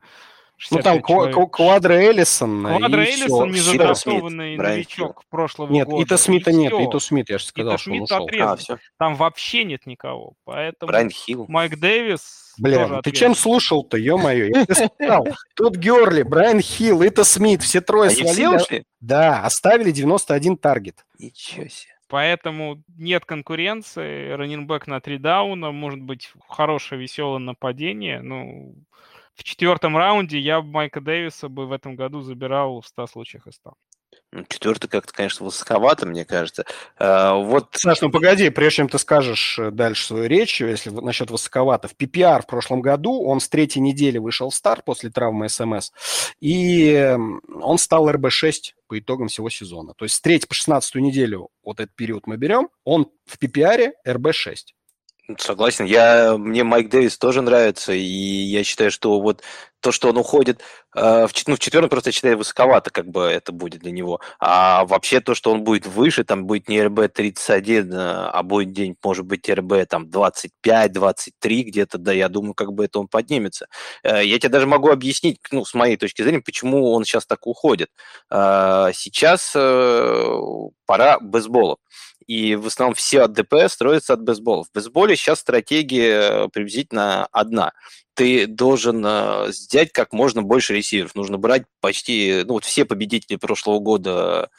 Ну, там Квадро Эллисон. Квадро Эллисон, незадрасованный новичок прошлого нет, года. Нет, Ита Смита и нет, Ито Смит, я же сказал, Ита что он ушел. А, все. Там вообще нет никого, поэтому Брайан Хилл. Майк Дэвис Бля, ты чем слушал-то, ё-моё? Я тебе сказал, тут Герли, Брайан Хилл, Ита Смит, все трое Они свалили. Все да, оставили 91 таргет. Ничего себе. Поэтому нет конкуренции, раненбэк на три дауна, может быть хорошее веселое нападение, ну, в четвертом раунде я Майка Дэвиса бы в этом году забирал в 100 случаях из 100. Ну, четвертый как-то, конечно, высоковато, мне кажется. А, вот... Саш, ну погоди, прежде чем ты скажешь э, дальше свою речь, если насчет высоковато, в PPR в прошлом году он с третьей недели вышел в старт после травмы СМС, и он стал РБ-6 по итогам всего сезона. То есть с третьей по шестнадцатую неделю, вот этот период мы берем, он в PPR РБ-6. Согласен. Я, мне Майк Дэвис тоже нравится, и я считаю, что вот то, что он уходит э, в, ну, в четвером, просто я считаю, высоковато как бы это будет для него. А вообще то, что он будет выше, там будет не РБ-31, а будет день, может быть, РБ там 25-23 где-то, да, я думаю, как бы это он поднимется. Э, я тебе даже могу объяснить, ну, с моей точки зрения, почему он сейчас так уходит. Э, сейчас э, пора бейсбола и в основном все от ДП строятся от бейсбола. В бейсболе сейчас стратегия приблизительно одна. Ты должен э, взять как можно больше ресиверов. Нужно брать почти, ну вот все победители прошлого года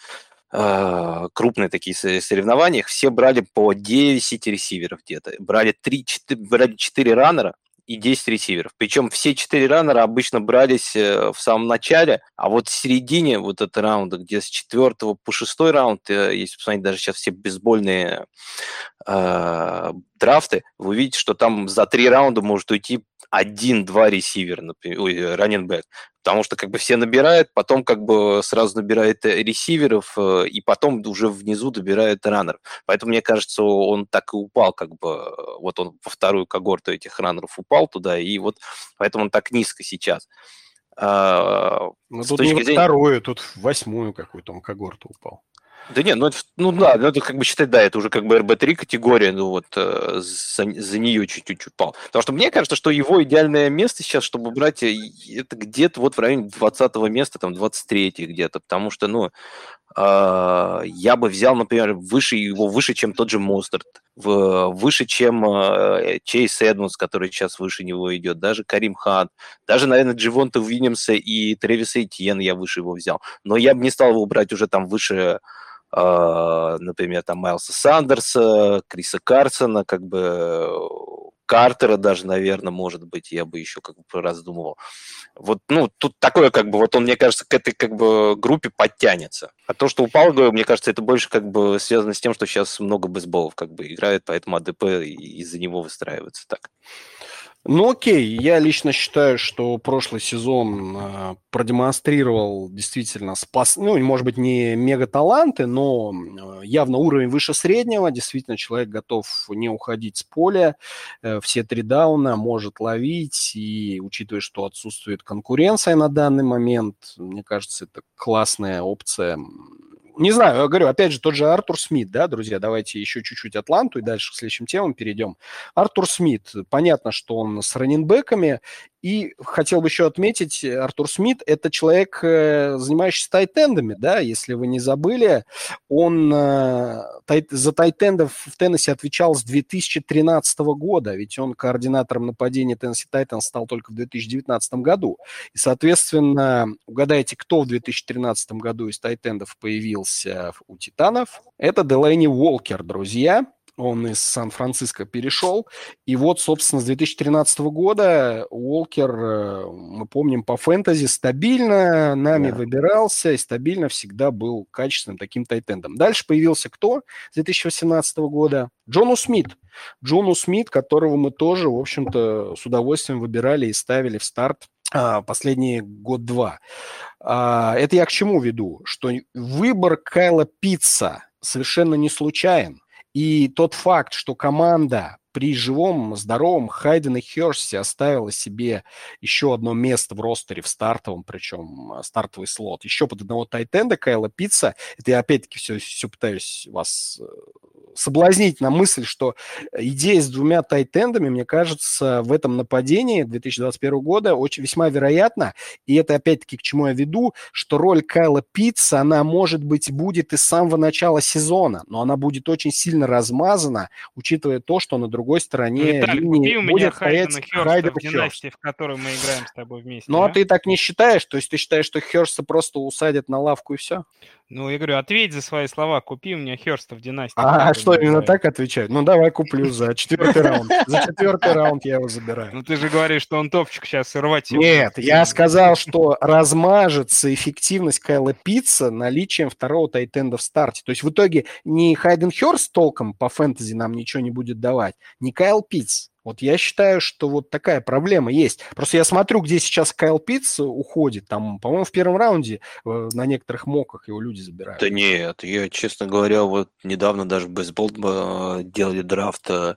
э, крупные такие соревнования, все брали по 10 ресиверов где-то. Брали 3, 4, брали 4 раннера, и 10 ресиверов. Причем все 4 раннера обычно брались э, в самом начале, а вот в середине вот этого раунда, где с 4 по 6 раунд, э, если посмотреть даже сейчас все бейсбольные э, драфты, вы увидите, что там за 3 раунда может уйти один-два ресивера, например, ой, раненбэк, потому что как бы все набирают, потом как бы сразу набирает э, ресиверов, э, и потом уже внизу добирает раннеров. Поэтому, мне кажется, он так и упал, как бы, вот он во вторую когорту этих раннеров упал туда, и вот поэтому он так низко сейчас. А, ну, тут не зрения... вторую, тут в восьмую какую-то он когорту упал. Да нет, ну, это, ну да, ну это как бы считать, да, это уже как бы РБ-3 категория, ну вот э, за, за нее чуть-чуть упал. Потому что мне кажется, что его идеальное место сейчас, чтобы брать, э, это где-то вот в районе 20 места, там 23 где-то, потому что, ну, э, я бы взял, например, выше его, выше, чем тот же Мостерт, выше, чем э, Чейз Эдмонс, который сейчас выше него идет, даже Карим Хан, даже, наверное, Дживонта Уильямса и Тревиса Этьен я выше его взял. Но я бы не стал его брать уже там выше например, там Майлса Сандерса, Криса Карсона, как бы Картера даже, наверное, может быть, я бы еще как бы раздумывал. Вот, ну, тут такое, как бы, вот он, мне кажется, к этой, как бы, группе подтянется. А то, что упал, мне кажется, это больше, как бы, связано с тем, что сейчас много бейсболов, как бы, играют, поэтому АДП из-за него выстраивается так. Ну окей, я лично считаю, что прошлый сезон э, продемонстрировал действительно спас, ну, может быть, не мега таланты, но явно уровень выше среднего. Действительно, человек готов не уходить с поля, э, все три дауна, может ловить, и учитывая, что отсутствует конкуренция на данный момент, мне кажется, это классная опция не знаю, я говорю, опять же, тот же Артур Смит, да, друзья, давайте еще чуть-чуть Атланту и дальше к следующим темам перейдем. Артур Смит, понятно, что он с раненбеками, и хотел бы еще отметить, Артур Смит – это человек, э, занимающийся тайтендами, да, если вы не забыли. Он э, за тайтендов в Теннессе отвечал с 2013 года, ведь он координатором нападения Теннесси Тайтанс стал только в 2019 году. И, соответственно, угадайте, кто в 2013 году из тайтендов появился у Титанов? Это Делейни Уолкер, друзья он из Сан-Франциско перешел. И вот, собственно, с 2013 года Уолкер, э, мы помним, по фэнтези стабильно нами да. выбирался и стабильно всегда был качественным таким тайтендом. Дальше появился кто с 2018 года? Джону Смит. Джону Смит, которого мы тоже, в общем-то, с удовольствием выбирали и ставили в старт а, последний год-два. А, это я к чему веду? Что выбор Кайла Пицца совершенно не случайен. И тот факт, что команда при живом, здоровом Хайден и Херсте оставила себе еще одно место в ростере, в стартовом, причем а, стартовый слот, еще под одного тайтенда Кайла Пицца. Это я опять-таки все, все пытаюсь вас э, соблазнить на мысль, что идея с двумя тайтендами, мне кажется, в этом нападении 2021 года очень весьма вероятна. И это опять-таки к чему я веду, что роль Кайла Питца, она может быть будет и с самого начала сезона, но она будет очень сильно размазана, учитывая то, что на другой стороне Виталий, линии будет стоять Хайден в династии, в которой мы играем с тобой вместе. Ну, а ты так не считаешь? То есть ты считаешь, что Херста просто усадят на лавку и все? Ну, я говорю, ответь за свои слова, купи у меня Херста в династии. А, а что, именно так отвечать? Ну, давай куплю за четвертый раунд. За четвертый раунд я его забираю. Ну, ты же говоришь, что он топчик сейчас рвать. Нет, я сказал, что размажется эффективность Кайла Пицца наличием второго тайтенда в старте. То есть в итоге не Хайден Херст толком по фэнтези нам ничего не будет давать, не Кайл Питц. Вот я считаю, что вот такая проблема есть. Просто я смотрю, где сейчас Кайл Питц уходит. Там, по-моему, в первом раунде э, на некоторых моках его люди забирают. Да нет, я, честно говоря, вот недавно даже в бейсбол э, делали драфт. Э,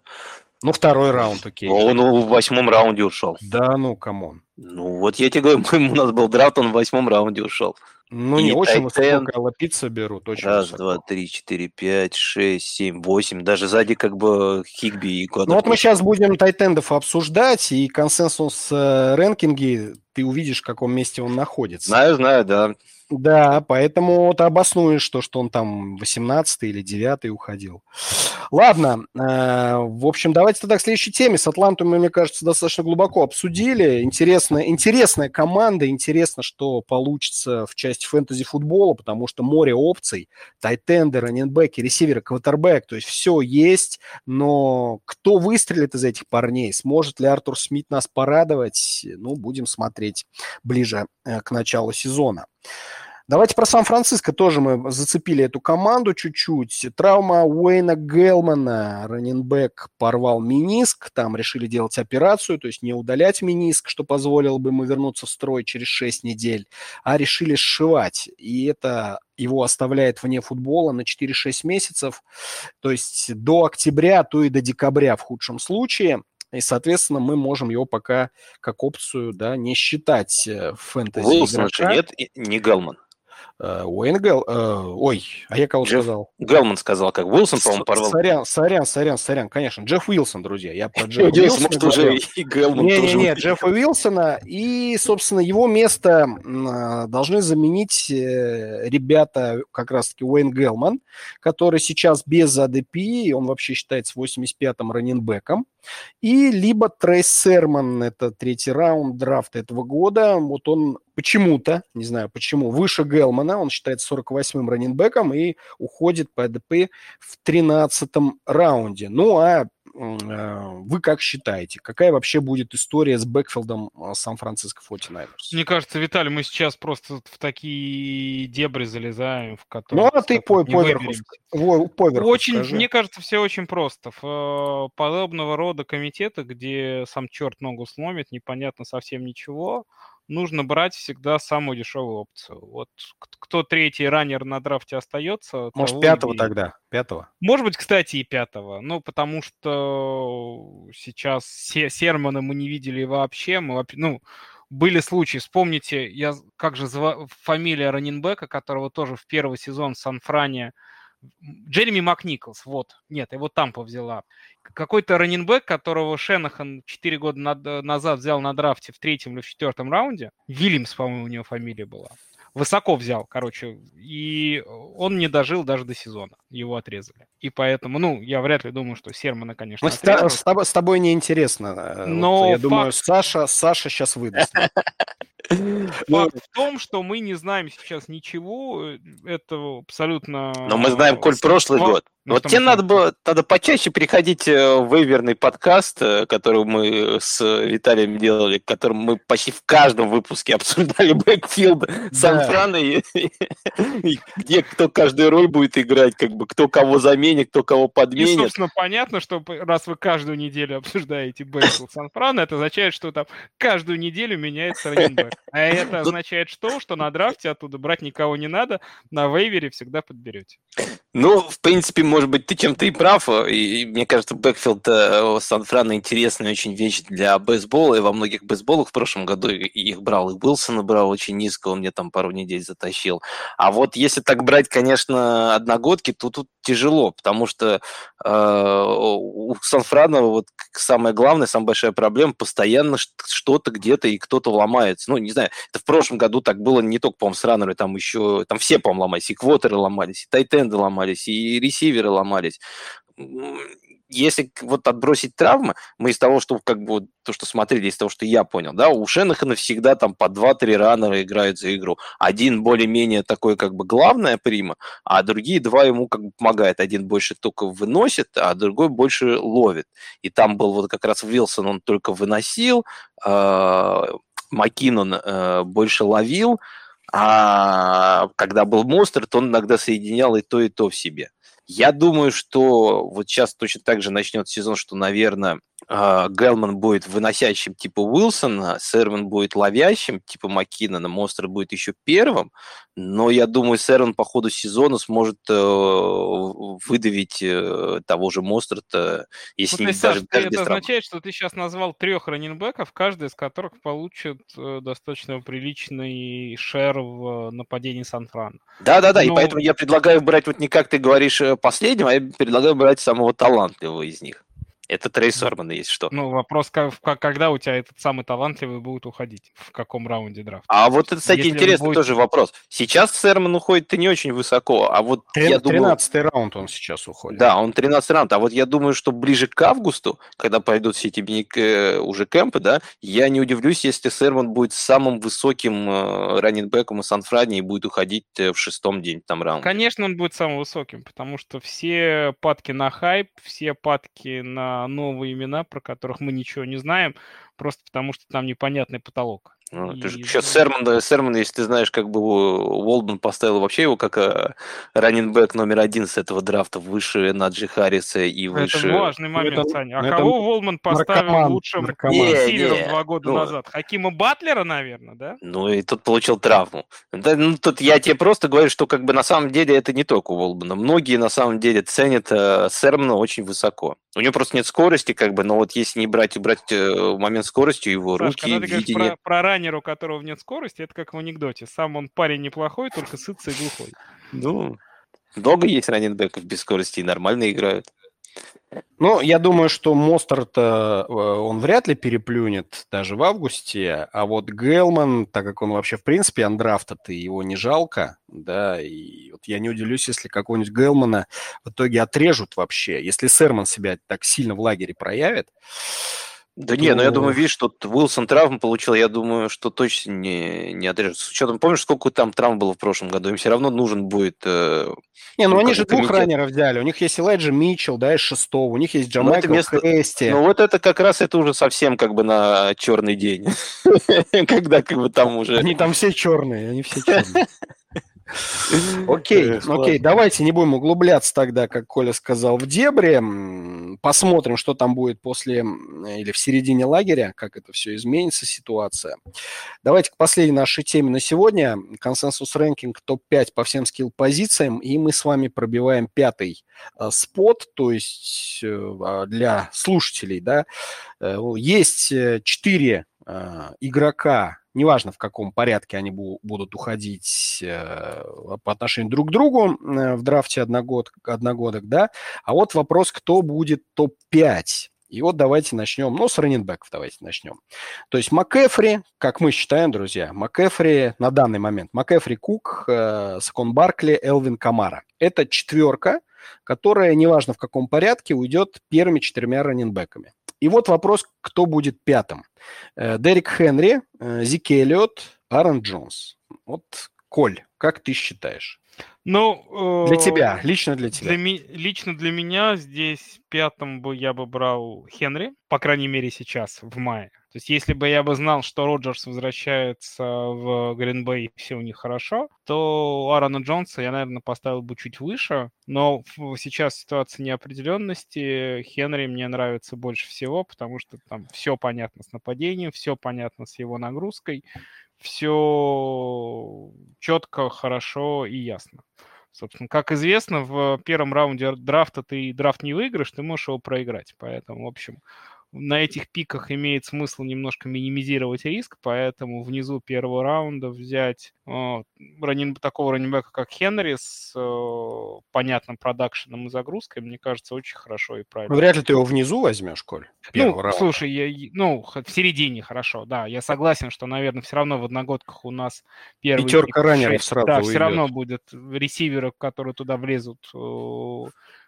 ну, второй раунд, окей. Он в восьмом раунде ушел. Да, ну, камон. Ну, вот я тебе говорю, у нас был драфт, он в восьмом раунде ушел. Ну, не очень высоко лапица берут, очень Раз, высоко. два, три, четыре, пять, шесть, семь, восемь. Даже сзади как бы Хигби и Ну вот мы сейчас будем тайтендов обсуждать, и консенсус э, рэнкинги, ты увидишь, в каком месте он находится. Знаю, знаю, да. Да, поэтому ты обоснуешь то, что он там 18 или 9 уходил. Ладно, э, в общем, давайте тогда к следующей теме. С Атланту мы, мне кажется, достаточно глубоко обсудили. Интересная, интересная команда, интересно, что получится в части фэнтези-футбола, потому что море опций, тайтенды, раненбеки, ресиверы, квотербек, то есть все есть, но кто выстрелит из этих парней? Сможет ли Артур Смит нас порадовать? Ну, будем смотреть ближе э, к началу сезона. Давайте про Сан-Франциско тоже мы зацепили эту команду чуть-чуть. Травма Уэйна Гелмана, раненбэк, порвал миниск, там решили делать операцию, то есть не удалять миниск, что позволило бы ему вернуться в строй через 6 недель, а решили сшивать. И это его оставляет вне футбола на 4-6 месяцев, то есть до октября, а то и до декабря в худшем случае. И, соответственно, мы можем его пока как опцию да, не считать э, в фэнтези же нет, не Гелман. Э, Уэйн Гел... Э, ой, а я кого Джефф сказал? Гелман сказал, как Уилсон, по-моему, порвал. Сорян, сорян, сорян, сорян, конечно. Джефф Уилсон, друзья. Я про Джеффа Уилсона уже и Гелман не, тоже. Не, не, Джеффа Уилсона. И, собственно, его место а, должны заменить э, ребята, как раз-таки Уэйн Гелман, который сейчас без АДП, он вообще считается 85-м раненбеком. И либо Трейс Серман, это третий раунд драфта этого года, вот он почему-то, не знаю почему, выше Гелмана, он считается 48-м раненбеком и уходит по АДП в 13-м раунде. Ну, а вы как считаете, какая вообще будет история с бэкфилдом э, Сан-Франциско 49 Мне кажется, Виталий, мы сейчас просто в такие дебри залезаем, в которые... Ну, а ты по, поверху, поверху очень, скажи. Мне кажется, все очень просто. В подобного рода комитеты, где сам черт ногу сломит, непонятно совсем ничего, нужно брать всегда самую дешевую опцию. Вот кто третий раннер на драфте остается... Может, пятого и... тогда? Пятого? Может быть, кстати, и пятого. Ну, потому что сейчас Сермана мы не видели вообще. Мы, ну, были случаи, вспомните, я, как же зва... фамилия раненбека, которого тоже в первый сезон в Сан-Фране Джереми Макниклс, вот, нет, его Тампа взяла. Какой-то раненбэк, которого Шенахан 4 года на, назад взял на драфте в третьем или в четвертом раунде, Вильямс, по-моему, у него фамилия была, высоко взял, короче, и он не дожил даже до сезона, его отрезали. И поэтому, ну, я вряд ли думаю, что Сермана, конечно, с, с, тобой, с тобой неинтересно. Э, Но вот, я факт... думаю, Саша, Саша сейчас выдаст. Факт в том, что мы не знаем сейчас ничего, э, это абсолютно... Но мы знаем, коль прошлый год. Ну, вот тебе надо было тогда почаще приходить э, в вейверный подкаст, э, который мы с Виталием делали, которым мы почти в каждом выпуске обсуждали backfield Сан-Франа, и, где кто каждую роль будет играть, как бы кто кого заменит, кто кого подменит. И, собственно, понятно, что раз вы каждую неделю обсуждаете backfield Сан-Франа, это означает, что там каждую неделю меняется running back. А это означает что? Что на драфте оттуда брать никого не надо, на вейвере всегда подберете. Ну, в принципе, может быть, ты чем-то и прав. И, мне кажется, бэкфилд э, Сан-Франа интересная очень вещь для бейсбола. И во многих бейсболах в прошлом году их брал. И Уилсона брал очень низко, он мне там пару недель затащил. А вот если так брать, конечно, одногодки, то тут тяжело, потому что э, у Сан-Франа вот самое главное, самая большая проблема, постоянно что-то где-то и кто-то ломается. Ну, не знаю, это в прошлом году так было не только, по-моему, с раннеры, там еще, там все, по-моему, ломались, и квотеры ломались, и тайтенды ломались, и ресиверы ломались если вот отбросить травмы, мы из того, что как бы то, что смотрели, из того, что я понял, да, у Шенахана всегда там по 2-3 раннера играют за игру. Один более-менее такой как бы главная прима, а другие два ему как бы помогают. Один больше только выносит, а другой больше ловит. И там был вот как раз Вилсон, он только выносил, э, Маккинон э, больше ловил, а когда был монстр, то он иногда соединял и то, и то в себе. Я думаю, что вот сейчас точно так же начнет сезон, что, наверное, Гелман будет выносящим типа Уилсона, Сервин будет ловящим типа Маккинона, Монстр будет еще первым, но я думаю, Сервин по ходу сезона сможет э, выдавить э, того же Монстра, если ну, не даже, даже это означает, что ты сейчас назвал трех раненбеков, каждый из которых получит э, достаточно приличный шер в нападении Сан-Фран. Да-да-да, но... и поэтому я предлагаю брать, вот не как ты говоришь, последнего, а я предлагаю брать самого талантливого из них. Это Трей Сорман, есть что. Ну, вопрос, как, когда у тебя этот самый талантливый будет уходить? В каком раунде драфта? А вот это, кстати, Если интересный будет... тоже вопрос. Сейчас Сэрман уходит-то не очень высоко, а вот 13, я думаю... 13 раунд он сейчас уходит. Да, он 13 раунд. А вот я думаю, что ближе к августу, когда пойдут все эти э, уже кемпы, да, я не удивлюсь, если Сэрман будет самым высоким э, раннинбеком из Сан-Франи и будет уходить э, в шестом день там раунд. Конечно, он будет самым высоким, потому что все падки на хайп, все падки на новые имена, про которых мы ничего не знаем, просто потому что там непонятный потолок. Ну, и... ты же сейчас Серман, Серман, если ты знаешь, как бы Уолбан поставил вообще его как э, раннинбэк номер один с этого драфта выше Наджи Харриса и выше... Это важный момент, это, Саня. А это кого Уолман поставил наркоман, лучшим ресивером два года ну, назад? Хакима Батлера, наверное, да? Ну и тут получил травму. Да, ну, тут я тебе просто говорю, что как бы на самом деле это не только Уолбана. Многие на самом деле ценят э, Сермана очень высоко. У него просто нет скорости, как бы, но вот если не брать и брать э, момент скорости, его Саш, руки, когда ты видение... про, про раннера, у которого нет скорости, это как в анекдоте. Сам он парень неплохой, только сытый и глухой. Ну, много есть раненбеков без скорости и нормально играют. Ну, я думаю, что Мостер-то э, он вряд ли переплюнет даже в августе, а вот Гелман, так как он вообще в принципе андрафта-то, его не жалко, да, и вот я не удивлюсь, если какого-нибудь Гелмана в итоге отрежут вообще. Если Серман себя так сильно в лагере проявит, да то... не, ну я думаю, видишь, что Уилсон травму получил, я думаю, что точно не, не отрежут. С учетом, помнишь, сколько там травм было в прошлом году? Им все равно нужен будет... Э, не, ну, они же комитет. двух раннеров взяли. У них есть Элайджа Митчелл, да, из шестого. У них есть ну, Джамайкл место... Хести. Ну вот это как раз это уже совсем как бы на черный день. Когда как бы там уже... Они там все черные, они все черные. Окей, окей, давайте не будем углубляться тогда, как Коля сказал, в дебри. Посмотрим, что там будет после или в середине лагеря, как это все изменится, ситуация. Давайте к последней нашей теме на сегодня. Консенсус рэнкинг топ-5 по всем скилл-позициям. И мы с вами пробиваем пятый э, спот, то есть э, а, для слушателей, да, э, есть четыре игрока неважно в каком порядке они будут уходить э, по отношению друг к другу э, в драфте одногод, одногодок, да. А вот вопрос, кто будет топ-5. И вот давайте начнем, ну, с раненбеков давайте начнем. То есть МакЭфри, как мы считаем, друзья, МакЭфри на данный момент, МакЭфри, Кук, э, Сакон Баркли, Элвин Камара. Это четверка, которая, неважно в каком порядке, уйдет первыми четырьмя раненбеками. И вот вопрос, кто будет пятым. Э, Дерек Хенри, э, Зик Эллиот, Аарон Джонс. Вот, Коль, как ты считаешь? Ну, для тебя, лично для тебя. Для ми- лично для меня здесь пятым бы я бы брал Хенри, по крайней мере сейчас, в мае. То есть если бы я бы знал, что Роджерс возвращается в Гринбей все у них хорошо, то Аарона Джонса я, наверное, поставил бы чуть выше. Но сейчас ситуация неопределенности. Хенри мне нравится больше всего, потому что там все понятно с нападением, все понятно с его нагрузкой все четко, хорошо и ясно. Собственно, как известно, в первом раунде драфта ты драфт не выиграешь, ты можешь его проиграть. Поэтому, в общем, на этих пиках имеет смысл немножко минимизировать риск, поэтому внизу первого раунда взять э, такого раненбека, как Хенри, с э, понятным продакшеном и загрузкой, мне кажется, очень хорошо и правильно. Ну, вряд ли ты его внизу возьмешь, Коль. Ну, раунда. слушай, я, ну, в середине хорошо, да. Я согласен, что, наверное, все равно в одногодках у нас первый... Пятерка раннеров сразу Да, уйдет. все равно будет ресиверы, которые туда влезут, э,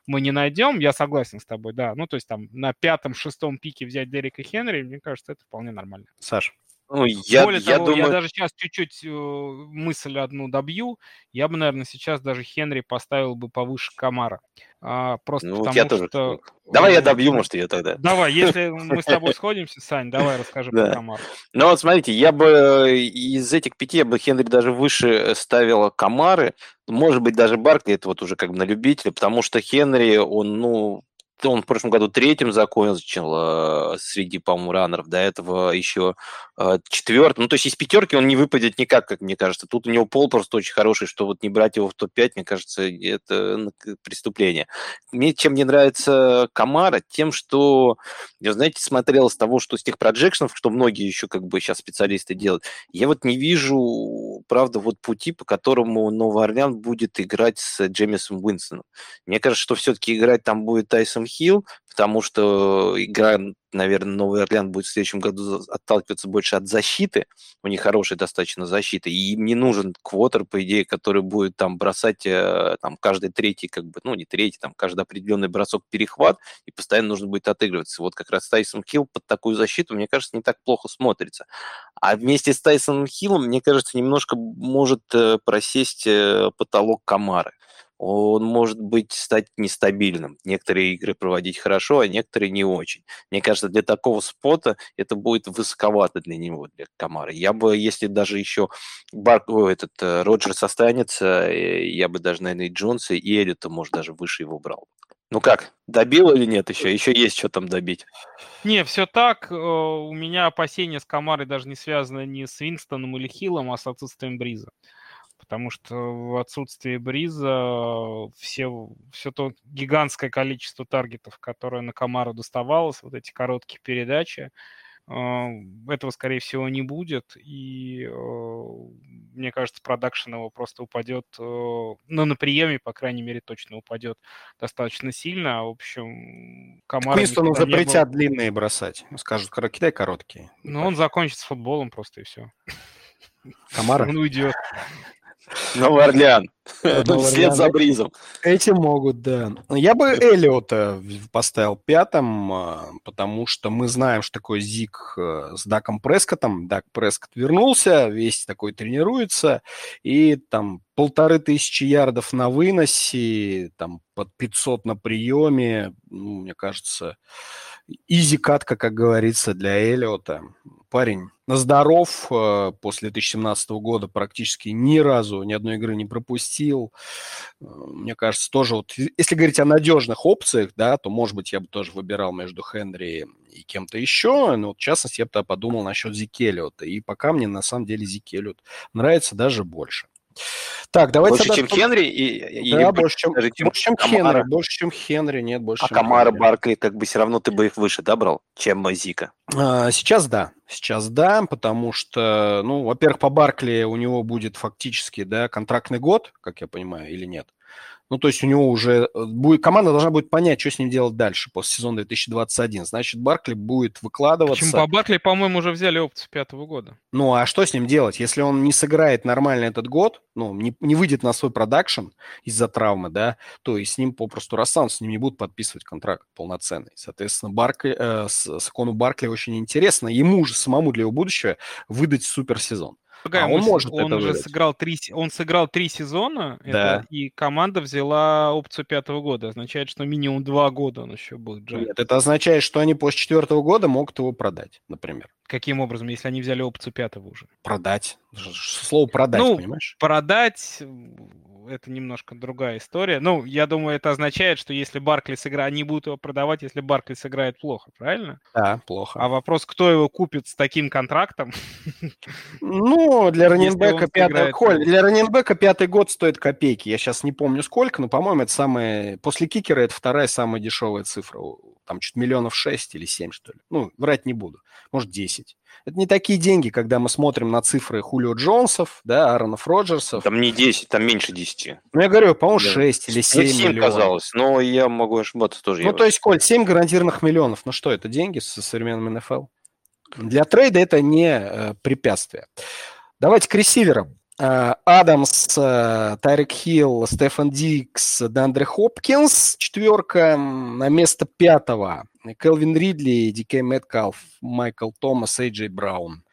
мы не найдем, я согласен с тобой, да. Ну, то есть там на пятом-шестом пике взять Дерека Хенри, мне кажется, это вполне нормально. Саш. Ну, я, Более я того, думаю... я даже сейчас чуть-чуть э, мысль одну добью. Я бы, наверное, сейчас даже Хенри поставил бы повыше Камара. А, просто Ну, потому я тоже. что... Давай я добью, может, ее тогда. Давай, если мы с тобой сходимся, Сань, давай расскажи про. Камара. Ну вот смотрите, я бы из этих пяти, я бы Хенри даже выше ставила Камары, может быть, даже Баркли, это вот уже как бы на любителя, потому что Хенри, он, ну, он в прошлом году третьим закончил э, среди, по-моему, раннеров, до этого еще э, четвертым. Ну, то есть из пятерки он не выпадет никак, как мне кажется. Тут у него пол просто очень хороший, что вот не брать его в топ-5, мне кажется, это преступление. Мне чем мне нравится Камара, тем, что, я, знаете, смотрел с того, что с тех проджекшенов, что многие еще как бы сейчас специалисты делают, я вот не вижу, правда, вот пути, по которому Новый Орлеан будет играть с Джеймисом Уинстоном. Мне кажется, что все-таки играть там будет Тайсон Хилл, потому что игра, наверное, Новый Орлеан будет в следующем году отталкиваться больше от защиты. У них хорошая достаточно защита. И им не нужен квотер, по идее, который будет там бросать э, там каждый третий, как бы, ну, не третий, там каждый определенный бросок перехват, и постоянно нужно будет отыгрываться. Вот как раз Тайсон Хилл под такую защиту, мне кажется, не так плохо смотрится. А вместе с Тайсоном Хиллом, мне кажется, немножко может э, просесть э, потолок Камары. Он может быть стать нестабильным. Некоторые игры проводить хорошо, а некоторые не очень. Мне кажется, для такого спота это будет высоковато для него, для Камары. Я бы, если даже еще Бар... ой, этот э, Роджерс останется, э, я бы даже, наверное, и Джонса, и Эллиота, может, даже выше его брал. Ну как, добил или нет еще? Еще есть что там добить. Не, все так. Э, У меня опасения с Камарой даже не связаны ни с Винстоном или Хиллом, а с отсутствием Бриза. Потому что в отсутствии Бриза все, все то гигантское количество таргетов, которое на Камару доставалось, вот эти короткие передачи, э, этого, скорее всего, не будет. И э, мне кажется, продакшн его просто упадет, э, ну, на приеме, по крайней мере, точно упадет достаточно сильно. В общем, Камара Квинстону не был- запретят длинные бросать. Скажут, «Кор- кидай короткие. Ну, он закончит с футболом просто и все. Камара. Он уйдет. Новый Орлеан. Вслед за. Бризом. Эти могут, да. Я бы Эллиота в- поставил пятым, а, потому что мы знаем, что такое Зик э, с Даком Прескотом. Дак Прескот вернулся, весь такой тренируется, и там полторы тысячи ярдов на выносе, там под 500 на приеме, ну, мне кажется, изи катка, как говорится, для Эллиота. Парень на здоров, э, после 2017 года практически ни разу ни одной игры не пропустил. Э, Мне кажется, тоже вот, если говорить о надежных опциях, да, то, может быть, я бы тоже выбирал между Хенри и кем-то еще, но, вот, в частности, я бы подумал насчет Зикелиота. И пока мне, на самом деле, Зикелиот нравится даже больше. Так, давайте Больше, тогда- чем Хенри? И, Да, больше, чем, даже, чем больше, чем Камара? Хенри. Больше, чем Хенри, нет, больше, А чем Камара, Хенри. Баркли, как бы все равно ты бы их выше, да, брал, чем Зика? А, Сейчас да, сейчас да, потому что, ну, во-первых, по Баркли у него будет фактически, да, контрактный год, как я понимаю, или нет. Ну, то есть у него уже э, будет, команда должна будет понять, что с ним делать дальше после сезона 2021. Значит, Баркли будет выкладываться. Почему по Баркли, по-моему, уже взяли опцию пятого года. Ну, а что с ним делать? Если он не сыграет нормально этот год, ну, не, не выйдет на свой продакшн из-за травмы, да, то и с ним попросту расстанутся, с ним не будут подписывать контракт полноценный. Соответственно, Баркли, э, с, Сакону Баркли очень интересно ему же самому для его будущего выдать суперсезон. Другая А он мысль, может он уже сыграл три, он сыграл три сезона, Да. это- и команда взяла опцию пятого года. Означает, что минимум два года он еще будет. Нет, это означает, что они после четвертого года могут его продать, например. Каким образом, если они взяли опцию пятого уже? Продать. Слово продать, Ну, понимаешь? Продать это немножко другая история. Ну, я думаю, это означает, что если Баркли сыграет, они будут его продавать, если Баркли сыграет плохо, правильно? Да, плохо. А вопрос, кто его купит с таким контрактом? Ну, для раненбека пятый... Коль, для раненбека пятый год стоит копейки. Я сейчас не помню сколько, но, по-моему, это самая... После кикера это вторая самая дешевая цифра. Там чуть миллионов шесть или семь, что ли. Ну, врать не буду. Может, десять. Это не такие деньги, когда мы смотрим на цифры Хулио Джонсов, да, Ааронов Роджерсов. Там не 10, там меньше 10. Ну, я говорю, по-моему, Да. 6 или Мне 7 7 миллионов. казалось, но я могу ошибаться тоже. Ну, то есть, Коль, 7 гарантированных миллионов. Ну что, это деньги со современным НФЛ? Для трейда это не э, препятствие. Давайте к ресиверам. Э, Адамс, э, Тарик Хилл, Стефан Дикс, Дандре Хопкинс, четверка на место пятого. Келвин Ридли, Дикей Мэткалф, Майкл Томас, Эйджей Браун.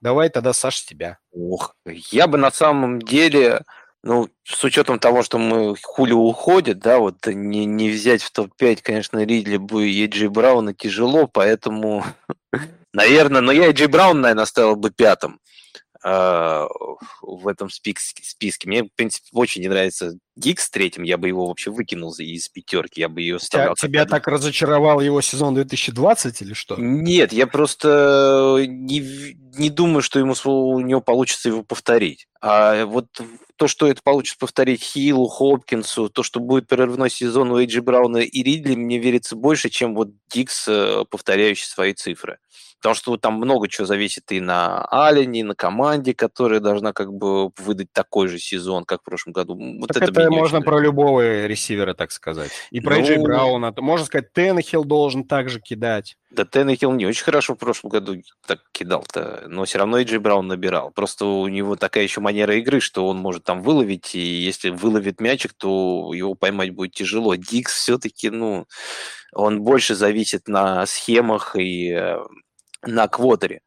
Давай тогда, Саш, тебя. Ох, я бы на самом деле, ну, с учетом того, что мы хули уходит, да, вот не, не взять в топ-5, конечно, Ридли бы и Эйджей Брауна тяжело, поэтому, наверное, но я Эйджей Браун, наверное, оставил бы пятым. А, в этом списке, списке. Мне, в принципе, очень не нравится Дикс третьим, я бы его вообще выкинул из пятерки, я бы ее вставлял. Тебя, тебя так разочаровал его сезон 2020 или что? Нет, я просто не, не думаю, что ему, у него получится его повторить. А вот то, что это получится повторить Хиллу, Хопкинсу, то, что будет прерывной сезон у Эйджи Брауна и Ридли, мне верится больше, чем вот Дикс, э, повторяющий свои цифры. Потому что там много чего зависит и на Алене, и на команде, которая должна как бы выдать такой же сезон, как в прошлом году. Вот так это, это можно про любого ресивера, так сказать. И про ну... Джей Брауна. Можно сказать, Теннехилл должен также кидать. Да Теннехилл не очень хорошо в прошлом году так кидал-то, но все равно Эйджи Браун набирал. Просто у него такая еще манера игры, что он может там выловить, и если выловит мячик, то его поймать будет тяжело. Дикс все-таки, ну, он больше зависит на схемах и э, на квотере.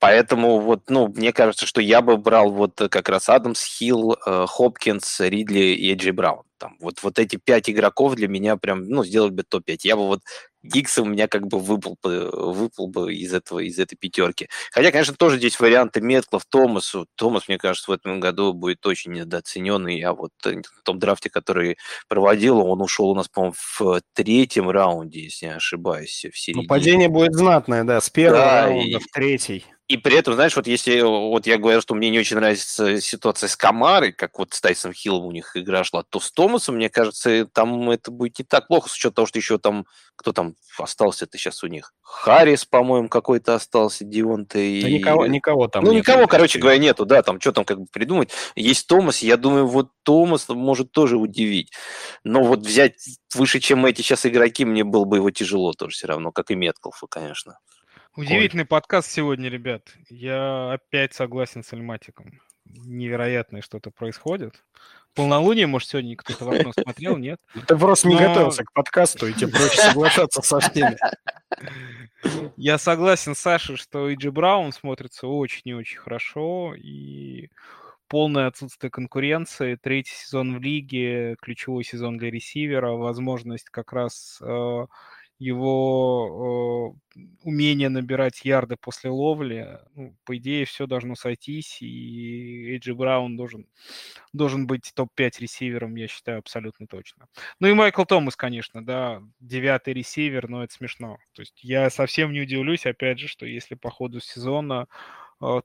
Поэтому вот, ну, мне кажется, что я бы брал вот как раз Адамс, Хилл, э, Хопкинс, Ридли и Эджи Браун. Там, вот, вот эти пять игроков для меня прям, ну, сделали бы топ-5. Я бы вот Гикса у меня как бы выпал бы, выпал бы из, этого, из этой пятерки. Хотя, конечно, тоже здесь варианты Метклов, Томасу. Томас, мне кажется, в этом году будет очень недооцененный. Я вот э, в том драфте, который проводил, он ушел у нас, по-моему, в третьем раунде, если не ошибаюсь, в середине. Ну, падение будет знатное, да, с первого да, раунда и... в третий. И при этом, знаешь, вот если вот я говорю, что мне не очень нравится ситуация с Камарой, как вот с Тайсом Хиллом у них игра шла, то с Томасом, мне кажется, там это будет не так плохо, с учетом того, что еще там, кто там остался-то сейчас у них? Харрис, по-моему, какой-то остался, Дионта и... Да никого, никого там Ну, нет, никого, короче говоря, нету, да, там что там как бы придумать. Есть Томас, я думаю, вот Томас может тоже удивить. Но вот взять выше, чем эти сейчас игроки, мне было бы его тяжело тоже все равно, как и Меткалфа, конечно. Удивительный Коль. подкаст сегодня, ребят. Я опять согласен с Альматиком. Невероятное что-то происходит. Полнолуние, может, сегодня кто-то в окно смотрел, нет? Ты просто не готовился к подкасту, и тебе проще соглашаться со всеми. Я согласен с Сашей, что Иджи Браун смотрится очень и очень хорошо, и полное отсутствие конкуренции, третий сезон в лиге, ключевой сезон для ресивера, возможность как раз э, его э, умение набирать ярды после ловли, ну, по идее, все должно сойтись, и Эйджи Браун должен, должен быть топ-5 ресивером, я считаю, абсолютно точно. Ну и Майкл Томас, конечно, да, девятый ресивер, но это смешно. То есть я совсем не удивлюсь, опять же, что если по ходу сезона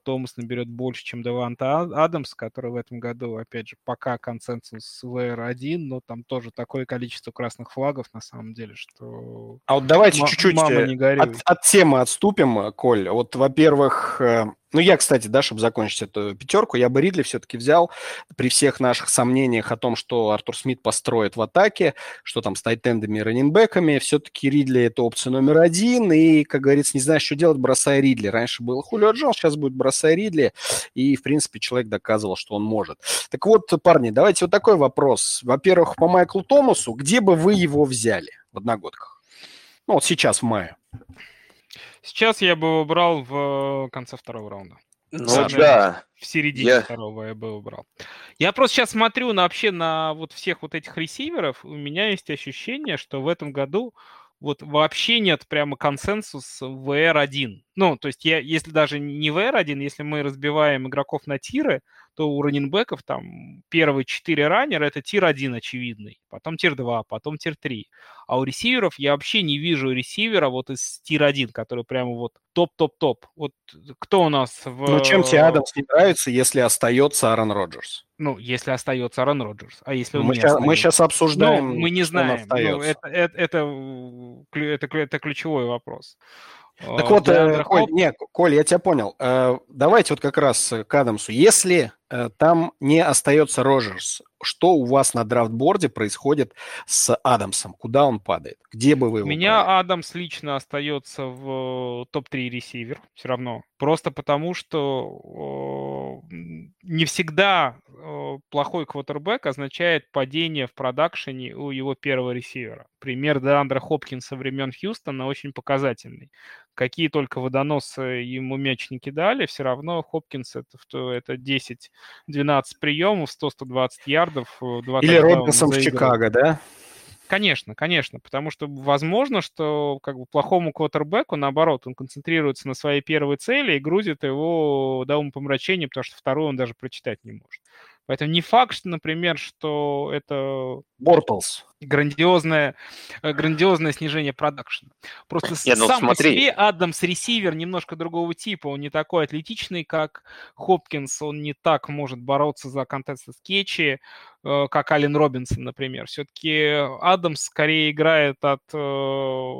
Томас наберет больше, чем Деванта Адамс, который в этом году, опять же, пока консенсус VR1, но там тоже такое количество красных флагов на самом деле, что... А вот давайте чуть-чуть э, от, от темы отступим, Коль. Вот, во-первых, э, ну, я, кстати, да, чтобы закончить эту пятерку, я бы Ридли все-таки взял при всех наших сомнениях о том, что Артур Смит построит в атаке, что там с тайтендами и раненбеками. Все-таки Ридли – это опция номер один, и, как говорится, не знаешь, что делать, бросай Ридли. Раньше был Хулио Джонс, сейчас будет бросай Ридли, и, в принципе, человек доказывал, что он может. Так вот, парни, давайте вот такой вопрос. Во-первых, по Майклу Томасу, где бы вы его взяли в одногодках? Ну, вот сейчас, в мае. Сейчас я бы выбрал в конце второго раунда. Ну Даже да. В середине я... второго я бы выбрал. Я просто сейчас смотрю на вообще на вот всех вот этих ресиверов. У меня есть ощущение, что в этом году вот вообще нет прямо консенсуса в VR1. Ну, то есть я, если даже не VR1, если мы разбиваем игроков на тиры, то у раненбеков там первые четыре раннера это тир 1 очевидный, потом тир 2, потом тир 3. А у ресиверов я вообще не вижу ресивера вот из тир 1, который прямо вот топ-топ-топ. Вот кто у нас в... Ну, чем тебе Адамс не нравится, если остается Аарон Роджерс? Ну, если остается Аарон Роджерс. А если мы, сейчас, мы сейчас обсуждаем, ну, мы не знаем. Ну, это, это, это, это, это ключевой вопрос. Так вот, э, Коль, не, Коль, я тебя понял. Э, давайте вот как раз к Адамсу. Если э, там не остается Роджерс, что у вас на драфтборде происходит с Адамсом? Куда он падает? Где бы вы его У меня правили? Адамс лично остается в топ-3 ресивер все равно. Просто потому, что э, не всегда э, плохой квотербек означает падение в продакшене у его первого ресивера. Пример Деандра Хопкинса времен Хьюстона очень показательный. Какие только водоносы ему мяч не кидали, все равно Хопкинс это, это 10-12 приемов, 100-120 ярдов. 2 Или Робинсон в Чикаго, да? Конечно, конечно, потому что возможно, что как бы плохому квотербеку, наоборот, он концентрируется на своей первой цели и грузит его до умопомрачения, потому что вторую он даже прочитать не может. Поэтому не факт, что, например, что это... Бортлс. Грандиозное, э, грандиозное снижение продакшена. Просто Не, ну, сам смотри. по себе Адамс ресивер немножко другого типа. Он не такой атлетичный, как Хопкинс. Он не так может бороться за контест скетчи, э, как Ален Робинсон, например. Все-таки Адамс скорее играет от э,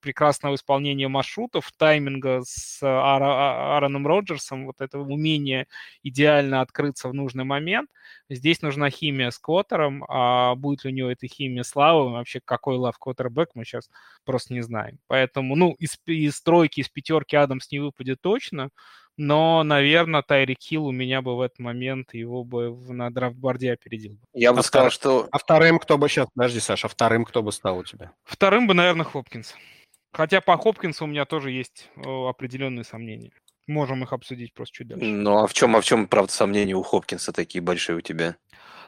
прекрасного исполнения маршрутов, тайминга с Аароном Роджерсом, вот этого умения идеально открыться в нужный момент. Здесь нужна химия с Коттером, а будет ли у него эта химия с Лавом, вообще какой Лав Коттербэк, мы сейчас просто не знаем. Поэтому, ну, из, из тройки, из пятерки Адамс не выпадет точно, но, наверное, Тайрик Хилл у меня бы в этот момент его бы на драфтборде опередил. Я бы а сказал, что... А вторым кто бы сейчас... Подожди, Саша, а вторым кто бы стал у тебя? Вторым бы, наверное, Хопкинс. Хотя по Хопкинсу у меня тоже есть определенные сомнения. Можем их обсудить просто чуть дальше. Ну, а в чем, а в чем, правда, сомнения у Хопкинса такие большие у тебя?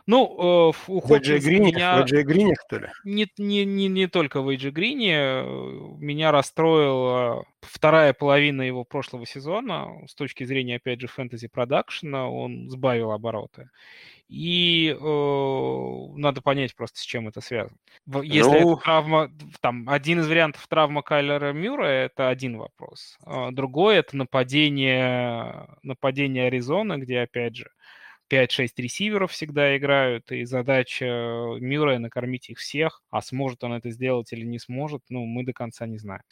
Ну, э, у Хопкинса Грине, меня... В Грине, что ли? Не, не, не, не только в Эйджи Грине. Меня расстроила вторая половина его прошлого сезона. С точки зрения, опять же, фэнтези-продакшена он сбавил обороты. И э, надо понять просто, с чем это связано. Если ну... это травма, там, один из вариантов травма Кайлера Мюра, это один вопрос. А другой это нападение, нападение Аризоны, где, опять же, 5-6 ресиверов всегда играют, и задача Мюррея накормить их всех, а сможет он это сделать или не сможет, ну, мы до конца не знаем.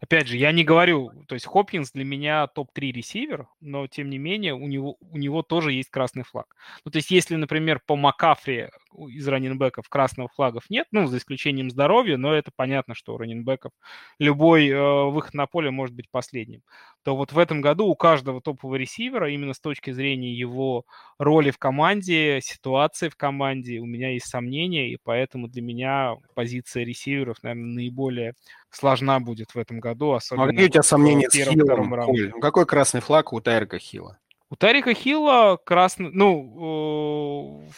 Опять же, я не говорю, то есть Хопкинс для меня топ-3 ресивер, но, тем не менее, у него, у него тоже есть красный флаг. Ну, то есть, если, например, по Макафри из раненбеков красных флагов нет, ну, за исключением здоровья, но это понятно, что у раненбеков любой э, выход на поле может быть последним, то вот в этом году у каждого топового ресивера, именно с точки зрения его роли в команде, ситуации в команде, у меня есть сомнения, и поэтому для меня позиция ресиверов, наверное, наиболее сложна будет в этом году, особенно... А какие у тебя сомнения с Хиллом? Какой красный флаг у Тарика Хилла? У Тарика Хилла красный, ну, э,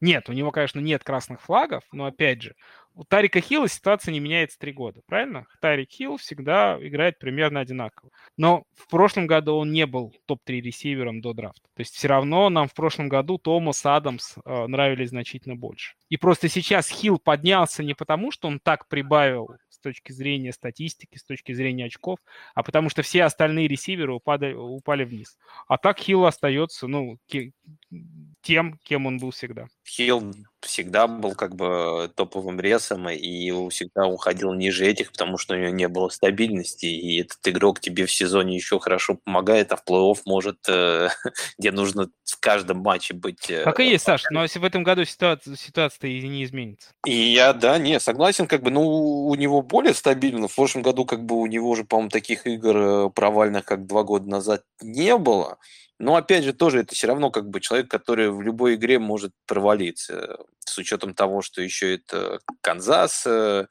нет, у него, конечно, нет красных флагов, но опять же, у Тарика Хилла ситуация не меняется три года, правильно? Тарик Хилл всегда играет примерно одинаково. Но в прошлом году он не был топ-3 ресивером до драфта. То есть все равно нам в прошлом году Томас Адамс э, нравились значительно больше. И просто сейчас Хилл поднялся не потому, что он так прибавил с точки зрения статистики, с точки зрения очков, а потому что все остальные ресиверы упали, упали вниз. А так Хилл остается, ну, тем, кем он был всегда. Хилл всегда был как бы топовым ресом, и всегда уходил ниже этих, потому что у него не было стабильности, и этот игрок тебе в сезоне еще хорошо помогает, а в плей-офф может, э, где нужно в каждом матче быть... Э, так и есть, Саш, но если в этом году ситуация, ситуация не изменится. И я, да, не, согласен, как бы, ну, у него более стабильно, в прошлом году как бы у него же, по-моему, таких игр э, провальных, как два года назад, не было, но опять же, тоже это все равно как бы человек, который в любой игре может провалиться. С учетом того, что еще это Канзас, э,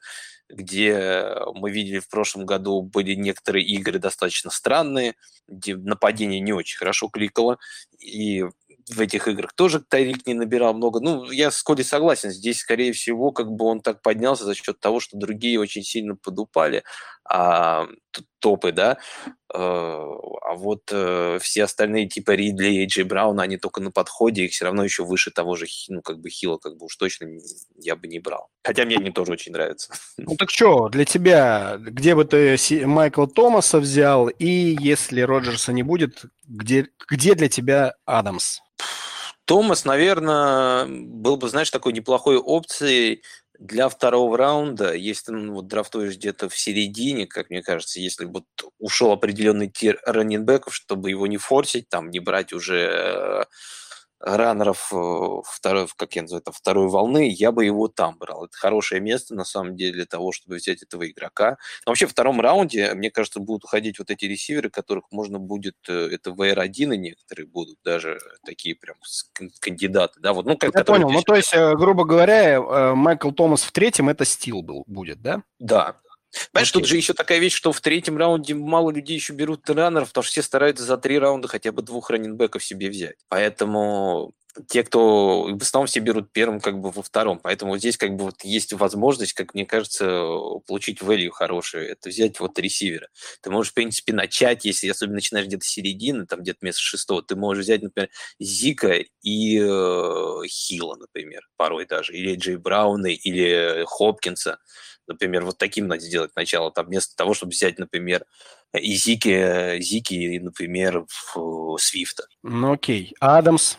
где мы видели в прошлом году были некоторые игры достаточно странные, где нападение не очень хорошо кликало. И в этих играх тоже Тайрик не набирал много. Ну, я с Коди согласен, здесь, скорее всего, как бы он так поднялся за счет того, что другие очень сильно подупали, а, топы, да, э, а вот э, все остальные, типа Ридли и Джей Брауна, они только на подходе, их все равно еще выше того же, ну, как бы Хила, как бы уж точно я бы не брал. Хотя мне они тоже очень нравятся. Ну так что, для тебя, где бы ты Майкла Томаса взял, и если Роджерса не будет, где, где для тебя Адамс? Томас, наверное, был бы, знаешь, такой неплохой опцией для второго раунда, если ну, вот, драфтуешь где-то в середине, как мне кажется, если вот ушел определенный тир раннинбеков, чтобы его не форсить, там, не брать уже раннеров э, второй, как я называю это, второй волны, я бы его там брал. Это хорошее место, на самом деле, для того, чтобы взять этого игрока. Но вообще в втором раунде, мне кажется, будут уходить вот эти ресиверы, которых можно будет, э, это VR1 и некоторые будут даже такие прям кандидаты. Да, вот, ну, как, я понял, ну то есть, э, грубо говоря, Майкл Томас в третьем это стил был, будет, да? Да, Понимаешь, тут же еще такая вещь, что в третьем раунде мало людей еще берут раннеров, потому что все стараются за три раунда хотя бы двух раннинбеков себе взять. Поэтому те, кто в основном все берут первым, как бы во втором. Поэтому здесь как бы вот есть возможность, как мне кажется, получить value хорошую. Это взять вот ресивера. Ты можешь, в принципе, начать, если особенно начинаешь где-то середины, там где-то вместо шестого, ты можешь взять, например, Зика и э, Хила, например, порой даже, или Джей Брауна, или Хопкинса. Например, вот таким надо сделать начало, там, вместо того, чтобы взять, например, и Зики, Зики, например, Свифта. Ну окей. Адамс?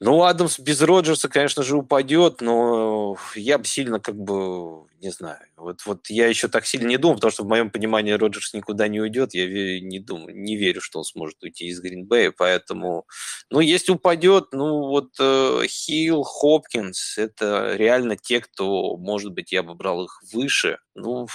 Ну, Адамс без Роджерса, конечно же, упадет, но я бы сильно как бы, не знаю, вот, вот я еще так сильно не думал, потому что в моем понимании Роджерс никуда не уйдет, я не думаю, не верю, что он сможет уйти из Гринбея, поэтому, ну, если упадет, ну, вот э, Хилл, Хопкинс, это реально те, кто, может быть, я бы брал их выше, ну,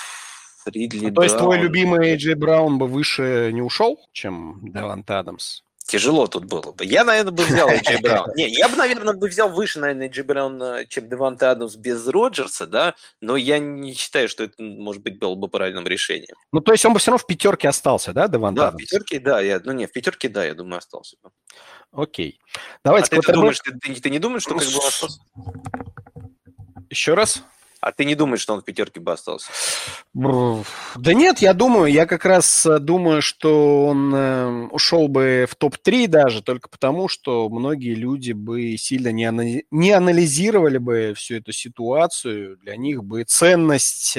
Ридли а, То есть твой любимый Эйджей Браун бы выше не ушел, чем Девант Адамс? Тяжело тут было бы. Я, наверное, бы взял Эйджи Браун. Не, я бы, наверное, бы взял выше, наверное, Эйджи Браун, чем Деванте Адамс без Роджерса, да, но я не считаю, что это, может быть, было бы правильным решением. Ну, то есть он бы все равно в пятерке остался, да, Деванте Да, Адамс? в пятерке, да. Я, ну, не, в пятерке, да, я думаю, остался бы. Окей. Давайте а ты, ты, думаешь, ты, ты, ты не думаешь, что как бы остался? Еще раз? А ты не думаешь, что он в пятерке бы остался? Да нет, я думаю, я как раз э, думаю, что он э, ушел бы в топ-3 даже, только потому, что многие люди бы сильно не, не анализировали бы всю эту ситуацию. Для них бы ценность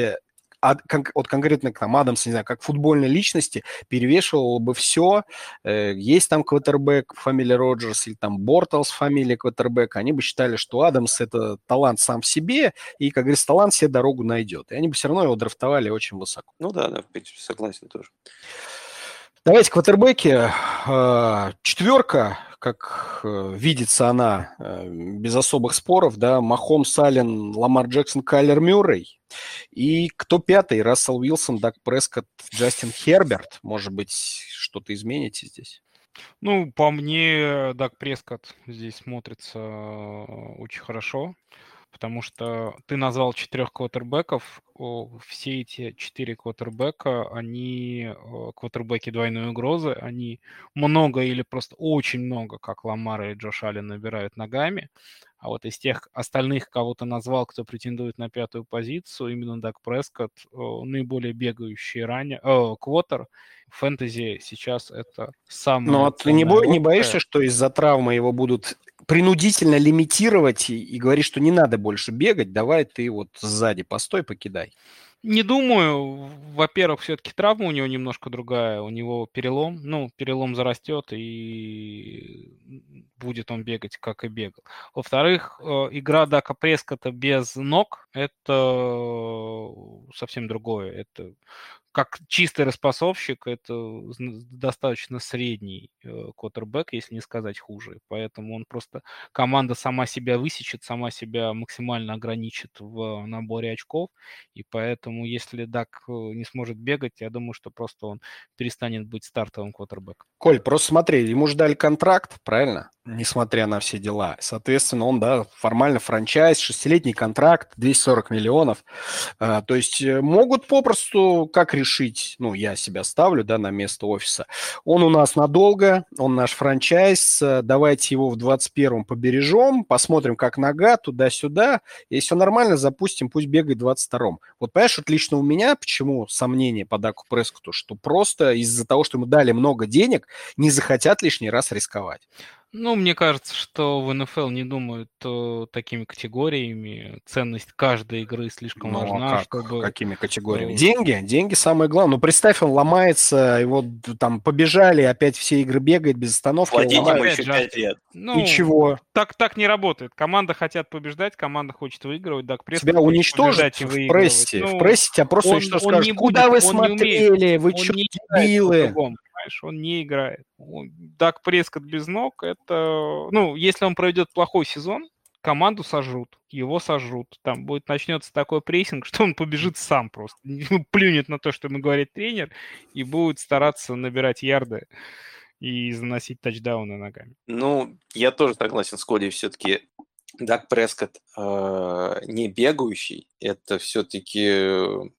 от, вот конкретно к нам Адамс, не знаю, как футбольной личности, перевешивало бы все. Э, есть там квотербек фамилия Роджерс или там Бортлс фамилия квотербека, они бы считали, что Адамс это талант сам в себе, и, как говорится, талант себе дорогу найдет. И они бы все равно его драфтовали очень высоко. Ну да, да, согласен тоже. Давайте квотербеки. Э, четверка, как э, видится она, без особых споров, да, Махом, Сален, Ламар Джексон, Кайлер Мюррей. И кто пятый? Рассел Уилсон, Даг Прескотт, Джастин Херберт. Может быть, что-то измените здесь? Ну, по мне, Даг Прескотт здесь смотрится э, очень хорошо, потому что ты назвал четырех квотербеков. Все эти четыре квотербека, они квотербеки двойной угрозы, они много или просто очень много, как Ламара и Джош Аллен, набирают ногами. А вот из тех остальных, кого ты назвал, кто претендует на пятую позицию, именно Даг Прескотт, наиболее бегающий ранее, э, квотер, фэнтези сейчас это самое... Ну, а ты не, бо- не боишься, что из-за травмы его будут принудительно лимитировать и, и говорить, что не надо больше бегать, давай ты вот сзади постой, покидай? Не думаю. Во-первых, все-таки травма у него немножко другая. У него перелом. Ну, перелом зарастет, и будет он бегать, как и бегал. Во-вторых, э, игра Дака Прескота без ног – это совсем другое. Это как чистый распасовщик, это достаточно средний э, квотербек, если не сказать хуже. Поэтому он просто, команда сама себя высечет, сама себя максимально ограничит в наборе очков. И поэтому, если Дак э, не сможет бегать, я думаю, что просто он перестанет быть стартовым квотербеком. Коль, просто смотри, ему ждали контракт, правильно? Несмотря на все дела. Соответственно, он, да, формально франчайз, шестилетний контракт, 240 миллионов. А, то есть э, могут попросту, как решить, ну, я себя ставлю, да, на место офиса. Он у нас надолго, он наш франчайз, давайте его в 21-м побережем, посмотрим, как нога, туда-сюда. Если все нормально, запустим, пусть бегает в 22-м. Вот понимаешь, вот лично у меня, почему сомнение по Даку Прескоту, что просто из-за того, что ему дали много денег, не захотят лишний раз рисковать. Ну, мне кажется, что в НФЛ не думают э, такими категориями. Ценность каждой игры слишком ну, а важна, а как? чтобы... Какими категориями? Деньги? Деньги самое главное. Ну, представь, он ломается, его там побежали, опять все игры бегает без остановки. Платить ему еще 5 лет. Ну, Ничего. Так, так не работает. Команда хотят побеждать, команда хочет выигрывать. Так, Тебя уничтожат в прессе. Ну, в прессе тебя просто он, что скажут, куда будет, вы смотрели, вы что, дебилы? Понимаешь? Он не играет. Дак Прескотт без ног, это... Ну, если он проведет плохой сезон, команду сожрут, его сожрут. Там будет начнется такой прессинг, что он побежит сам просто. Плюнет на то, что ему говорит тренер, и будет стараться набирать ярды и заносить тачдауны ногами. Ну, я тоже согласен с Коди. Все-таки Дак Прескотт э, не бегающий, это все-таки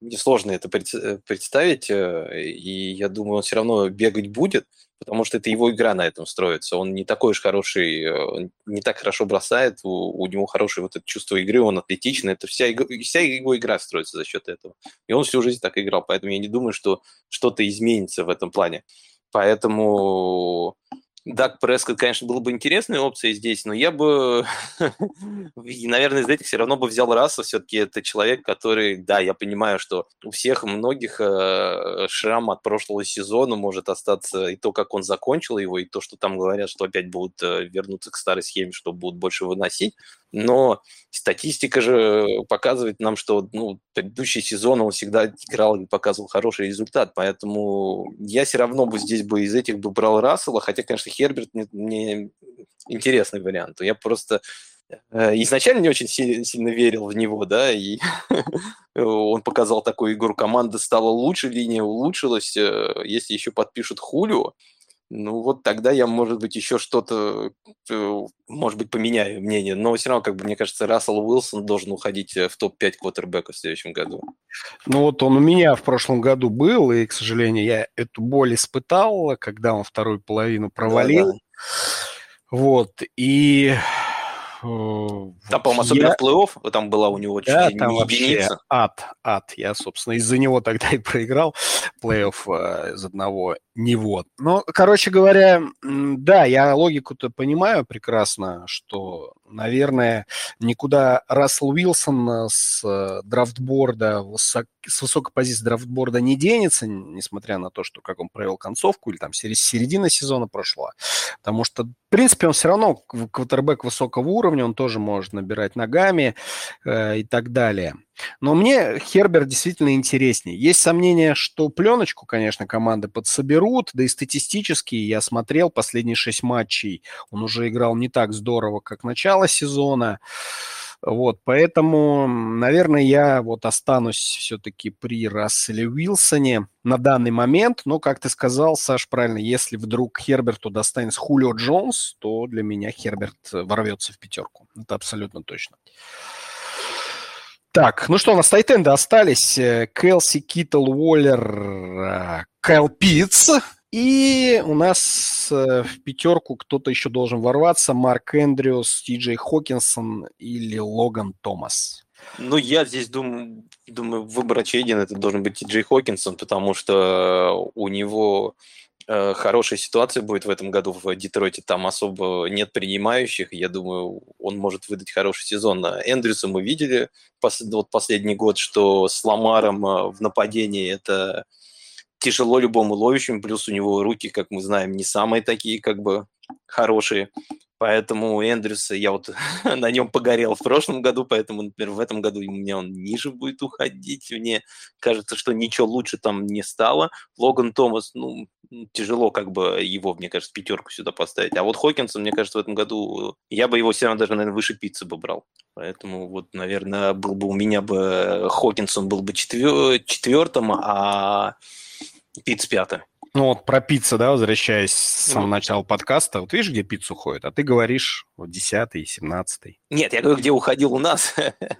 несложно это э, представить, э, и я думаю, он все равно бегать будет, потому что это его игра на этом строится. Он не такой уж хороший, э, не так хорошо бросает, у, у него хорошее вот это чувство игры, он атлетичный, это вся, вся его игра строится за счет этого. И он всю жизнь так играл, поэтому я не думаю, что что-то изменится в этом плане. Поэтому Дак Прескотт, конечно, было бы интересной опцией здесь, но я бы, наверное, из этих все равно бы взял Раса. Все-таки это человек, который, да, я понимаю, что у всех многих э, шрам от прошлого сезона может остаться и то, как он закончил его, и то, что там говорят, что опять будут э, вернуться к старой схеме, что будут больше выносить. Но статистика же показывает нам, что ну, предыдущий сезон он всегда играл и показывал хороший результат. Поэтому я все равно бы здесь бы из этих бы брал Рассела, хотя, конечно, Херберт мне, мне интересный вариант. Я просто э, изначально не очень сильно верил в него, да, и он показал такую игру, команда стала лучше, линия улучшилась, э, если еще подпишут Хулио, ну вот тогда я, может быть, еще что-то, э, может быть, поменяю мнение. Но все равно, как бы, мне кажется, Рассел Уилсон должен уходить э, в топ-5 квотербека в следующем году. Ну вот он у меня в прошлом году был, и, к сожалению, я эту боль испытал, когда он вторую половину провалил. Да, да. Вот, и там, по-моему, особенно я... в плей-офф, там была у него да, там вообще ад, ад. Я, собственно, из-за него тогда и проиграл плей-офф э, из одного него. Ну, короче говоря, да, я логику-то понимаю прекрасно, что, наверное, никуда Рассел Уилсон э, с э, драфтборда, с высокой позиции драфтборда не денется, несмотря на то, что как он провел концовку или там середина сезона прошла. Потому что, в принципе, он все равно квотербек высокого уровня, он тоже может набирать ногами э, и так далее. Но мне Херберт действительно интереснее. Есть сомнение, что пленочку, конечно, команды подсоберут, да и статистически я смотрел последние шесть матчей, он уже играл не так здорово, как начало сезона. Вот, поэтому, наверное, я вот останусь все-таки при Расселе Уилсоне на данный момент. Но, как ты сказал, Саш, правильно, если вдруг Херберту достанется Хулио Джонс, то для меня Херберт ворвется в пятерку. Это абсолютно точно. Так, ну что, у нас тайтенды остались. Э, Кэлси, Китл, Уоллер, э, Кайл Питц. И у нас э, в пятерку кто-то еще должен ворваться. Марк Эндрюс, Ти Джей Хокинсон или Логан Томас. Ну, я здесь думаю, думаю выбор очевиден. Это должен быть Ти Джей Хокинсон, потому что у него хорошая ситуация будет в этом году в Детройте. Там особо нет принимающих. Я думаю, он может выдать хороший сезон. Эндрюса мы видели пос, вот последний год, что с Ламаром э, в нападении это тяжело любому ловящему. Плюс у него руки, как мы знаем, не самые такие как бы хорошие. Поэтому Эндрюса, я вот на нем погорел в прошлом году, поэтому, например, в этом году у меня он ниже будет уходить. Мне кажется, что ничего лучше там не стало. Логан Томас, ну, тяжело как бы его, мне кажется, пятерку сюда поставить. А вот Хокинсон, мне кажется, в этом году я бы его все равно даже, наверное, выше пиццы бы брал. Поэтому вот, наверное, был бы у меня бы Хокинсон был бы четвер... четвертым, а Пиц пятым. Ну вот про пиццу, да, возвращаясь с самого начала подкаста, вот видишь, где пиццу ходит, а ты говоришь вот 10 17 Нет, я говорю, где уходил у нас.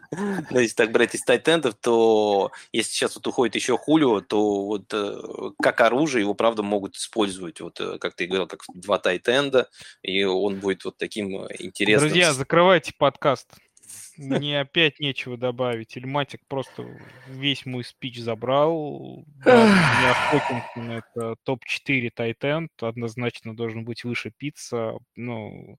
Но если так брать из тайтендов, то если сейчас вот уходит еще Хулио, то вот э, как оружие его, правда, могут использовать, вот э, как ты говорил, как два тайтенда, и он будет вот таким э, интересным. Друзья, закрывайте подкаст. Мне опять нечего добавить. Ильматик просто весь мой спич забрал. Я Хокинсон это топ-4 тайтенд. Однозначно должен быть выше пицца. Ну,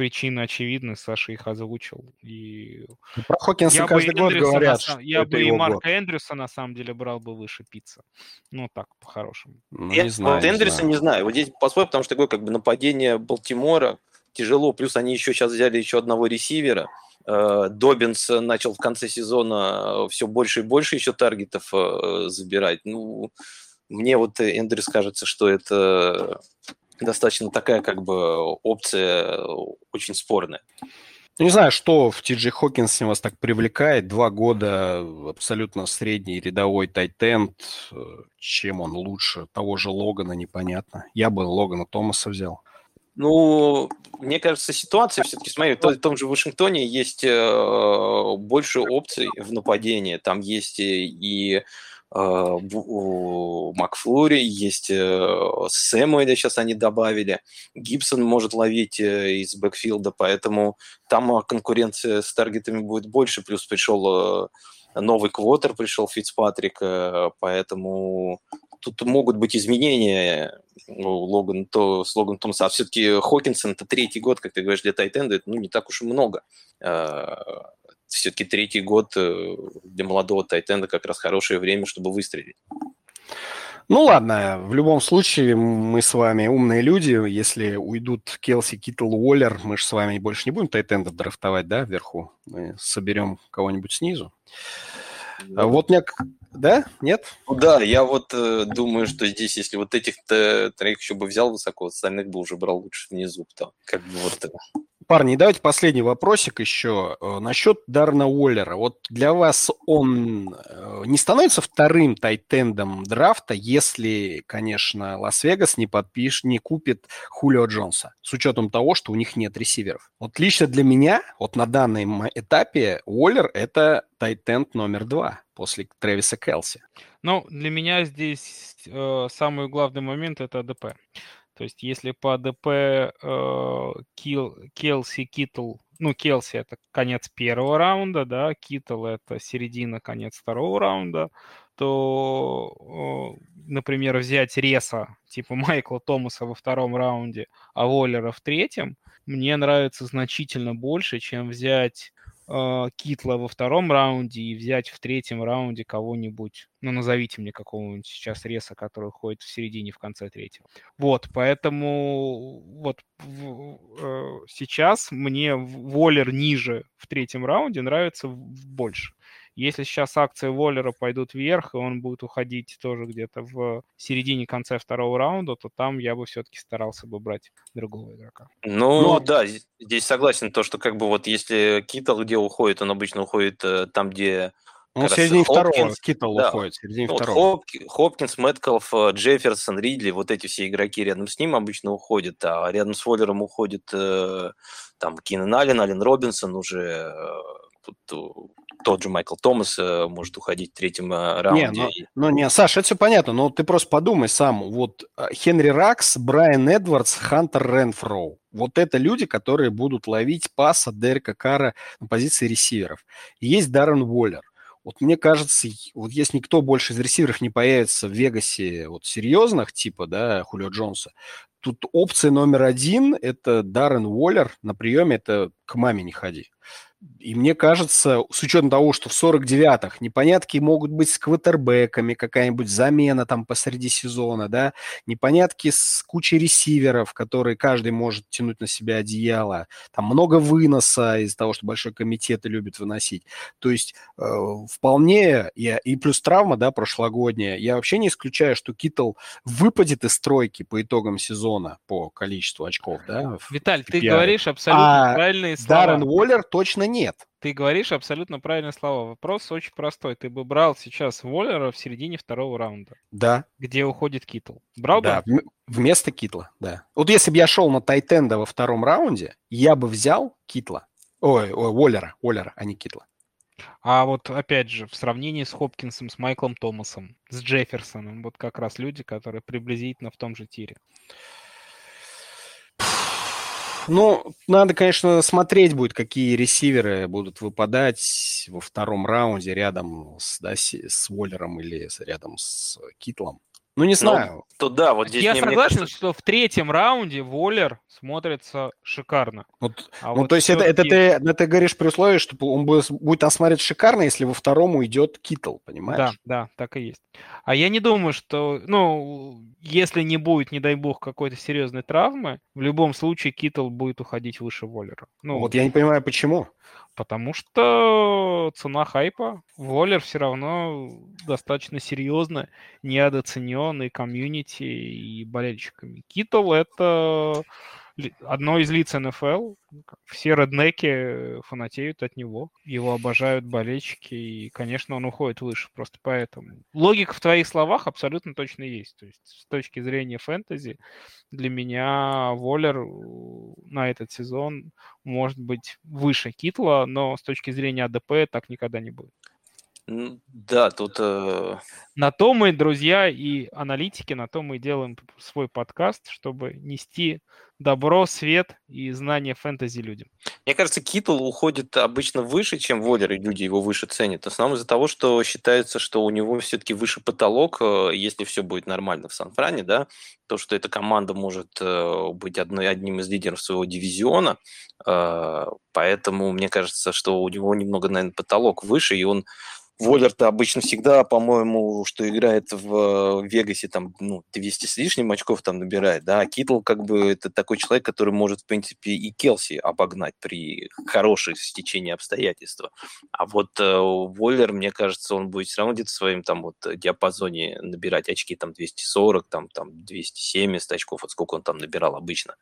причины очевидны, Саша их озвучил. И... Ну, про Хокинса каждый год Эндрюса говорят, на, Я бы и Марка год. Эндрюса, на самом деле, брал бы выше пицца. Ну, так, по-хорошему. Ну, я не знаю, вот Эндрюса знаю. не знаю. Вот здесь по потому что такое как бы нападение Балтимора тяжело. Плюс они еще сейчас взяли еще одного ресивера. Э, Добинс начал в конце сезона все больше и больше еще таргетов э, забирать. Ну, мне вот Эндрюс кажется, что это достаточно такая как бы опция очень спорная. Ну, не знаю, что в Ти Джи Хокинсе вас так привлекает. Два года абсолютно средний рядовой тайтенд. Чем он лучше того же Логана, непонятно. Я бы Логана Томаса взял. Ну, мне кажется, ситуация все-таки, смотри, в том же Вашингтоне есть э, больше опций в нападении. Там есть и Э, Макфлури, есть э, Сэмуэля сейчас они добавили, Гибсон может ловить э, из бэкфилда, поэтому там конкуренция с таргетами будет больше, плюс пришел новый квотер, пришел Фицпатрик, поэтому тут могут быть изменения ну, Логан, то, с Логан Томаса, а все-таки Хокинсон это третий год, как ты говоришь, для Тайтенда, это ну, не так уж и много все-таки третий год э, для молодого Тайтенда как раз хорошее время, чтобы выстрелить. Ну ладно, в любом случае мы с вами умные люди. Если уйдут Келси, Китл, Уоллер, мы же с вами больше не будем тайтендов драфтовать, да, вверху. Мы соберем кого-нибудь снизу. А вот мне... Да? Нет? Ну да, я вот э, думаю, что здесь, если вот этих троих еще бы взял высоко, остальных бы уже брал лучше внизу. Там, как бы вот Парни, давайте последний вопросик еще. Э, насчет Даррена Уоллера. Вот для вас он э, не становится вторым tight end ом драфта, если, конечно, Лас-Вегас не подпишет, не купит Хулио Джонса, с учетом того, что у них нет ресиверов. Вот лично для меня, вот на данном этапе, Уоллер – это tight end номер два после Трэвиса Келси. Ну, для меня здесь э, самый главный момент – это АДП. То есть если по АДП э, Кил, Келси, Китл, ну, Келси это конец первого раунда, да, Китл это середина, конец второго раунда, то, э, например, взять Реса, типа Майкла Томаса во втором раунде, а Воллера в третьем, мне нравится значительно больше, чем взять э, Китла во втором раунде и взять в третьем раунде кого-нибудь, ну, назовите мне какого-нибудь сейчас реса, который ходит в середине, в конце третьего. Вот, поэтому вот в, э, сейчас мне Воллер ниже в третьем раунде нравится больше. Если сейчас акции Воллера пойдут вверх, и он будет уходить тоже где-то в середине-конце второго раунда, то там я бы все-таки старался бы брать другого игрока. Ну, ну да, здесь согласен, то, что как бы вот если Китл где уходит, он обычно уходит э, там, где ну, в середине второго Китл да. уходит, в середине ну, второго. Хоп, Хопкинс, Мэткалф, э, Джефферсон, Ридли, вот эти все игроки рядом с ним обычно уходят, а рядом с Воллером уходит э, там Кинен Аллен, Аллен Робинсон уже тут тот же Майкл Томас э, может уходить в третьем э, раунде. Не, ну, ну не, Саша, это все понятно, но ты просто подумай сам. Вот э, Хенри Раггс, Брайан Эдвардс, Хантер Ренфроу. Вот это люди, которые будут ловить пас от Дерека Кара на позиции ресиверов. И есть Даррен Уоллер. Вот мне кажется, вот если никто больше из ресиверов не появится в Вегасе вот серьезных, типа, да, Хулио Джонса, тут опция номер один – это Даррен Уоллер на приеме, это к маме не ходи. И мне кажется, с учетом того, что в 49-х непонятки могут быть с квотербеками, какая-нибудь замена там посреди сезона, да, непонятки с кучей ресиверов, которые каждый может тянуть на себя одеяло, там много выноса из-за того, что большой комитет любит выносить. То есть э, вполне, я, и плюс травма, да, прошлогодняя, я вообще не исключаю, что Китл выпадет из стройки по итогам сезона по количеству очков, да. Виталь, ты говоришь абсолютно а правильные слова. Даррен Уоллер точно нет. Ты говоришь абсолютно правильные слова. Вопрос очень простой. Ты бы брал сейчас Воллера в середине второго раунда. Да. Где уходит Китл. Брал да, бы? вместо Китла, да. Вот если бы я шел на Тайтенда во втором раунде, я бы взял Китла. Ой, ой, Уоллера, Уоллера, а не Китла. А вот опять же, в сравнении с Хопкинсом, с Майклом Томасом, с Джефферсоном, вот как раз люди, которые приблизительно в том же тире. Ну, надо, конечно, смотреть будет, какие ресиверы будут выпадать во втором раунде рядом с, да, с Воллером или рядом с Китлом. Ну, не знаю. Ну, то да, вот здесь Я мне, согласен, кажется... что в третьем раунде Воллер смотрится шикарно. Вот, а ну, вот то есть это, это, ты, это ты говоришь при условии, что он будет, смотреть шикарно, если во втором уйдет Китл, понимаешь? Да, да, так и есть. А я не думаю, что, ну, если не будет, не дай бог, какой-то серьезной травмы, в любом случае Китл будет уходить выше Воллера. Ну, вот я не понимаю, почему. Потому что цена хайпа. Воллер все равно достаточно серьезно недооценен комьюнити, и болельщиками. Китл — это одно из лиц НФЛ. Все реднеки фанатеют от него. Его обожают болельщики, и, конечно, он уходит выше. Просто поэтому. Логика в твоих словах абсолютно точно есть. То есть с точки зрения фэнтези для меня Воллер на этот сезон может быть выше Китла, но с точки зрения АДП так никогда не будет. Да, тут... Э... На то мы, друзья и аналитики, на то мы делаем свой подкаст, чтобы нести добро, свет и знания фэнтези людям. Мне кажется, Китл уходит обычно выше, чем Воллер, и люди его выше ценят. В основном из-за того, что считается, что у него все-таки выше потолок, э, если все будет нормально в Сан-Фране, да, то, что эта команда может э, быть одной, одним из лидеров своего дивизиона, э, поэтому мне кажется, что у него немного, наверное, потолок выше, и он Воллер-то обычно всегда, по-моему, что играет в Вегасе, там, ну, 200 с лишним очков там набирает, да, а Китл, как бы, это такой человек, который может, в принципе, и Келси обогнать при хорошей стечении обстоятельств. А вот э, Воллер, мне кажется, он будет все равно где-то в своем там вот диапазоне набирать очки, там, 240, там, там, 270 очков, вот сколько он там набирал обычно.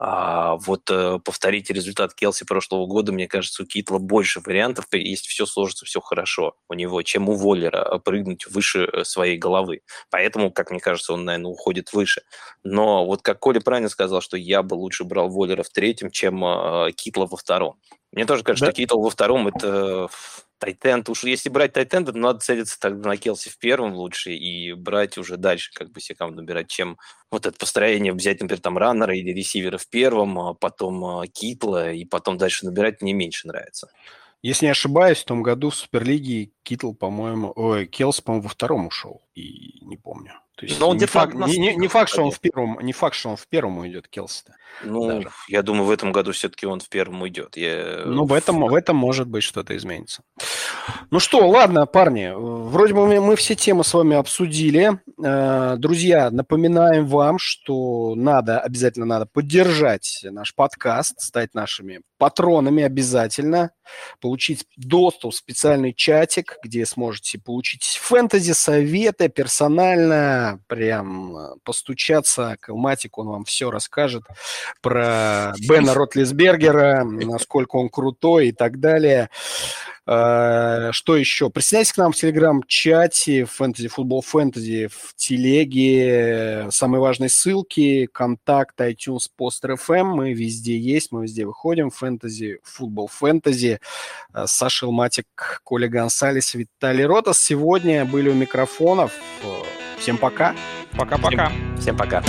А вот э, повторить результат Келси прошлого года, мне кажется, у Китла больше вариантов, если все сложится, все хорошо. У него, чем у Воллера э, прыгнуть выше э, своей головы. Поэтому, как мне кажется, он, наверное, уходит выше. Но вот как Коля правильно сказал, что я бы лучше брал Воллера в третьем, чем э, Китла во втором. Мне тоже кажется, да. что Китл во втором это Тайтенд. Уж если брать Тайтенда, то надо целиться тогда на Келси в первом лучше и брать уже дальше, как бы себе кому набирать, чем вот это построение взять, например, там раннера или ресивера в первом, а потом Китла, и потом дальше набирать мне меньше нравится. Если не ошибаюсь, в том году в Суперлиге Китл, по-моему, ой, Келс, по-моему, во втором ушел, и не помню. То есть Но он не, факт, не, не, не, факт, что он в первом, не факт, что он в первом уйдет, Келс-то. Ну, даже. я думаю, в этом году все-таки он в первом уйдет. Я... Ну, в этом, в этом может быть что-то изменится. Ну что, ладно, парни, вроде бы мы, мы все темы с вами обсудили. Э, друзья, напоминаем вам, что надо, обязательно надо поддержать наш подкаст, стать нашими патронами обязательно, получить доступ в специальный чатик, где сможете получить фэнтези, советы, персонально, прям э, постучаться к Матику, он вам все расскажет про Бена Ротлисбергера, насколько он крутой и так далее. Э, что еще? Присоединяйтесь к нам в телеграм-чате, фэнтези, футбол фэнтези, в телеге. Самые важные ссылки, контакт, iTunes, Poster FM. Мы везде есть, мы везде выходим. Фэнтези, футбол фэнтези. Э, Саша Илматик, Коля Гонсалес, Виталий Ротас. Сегодня были у микрофонов. Всем пока. Пока-пока. Всем, всем пока.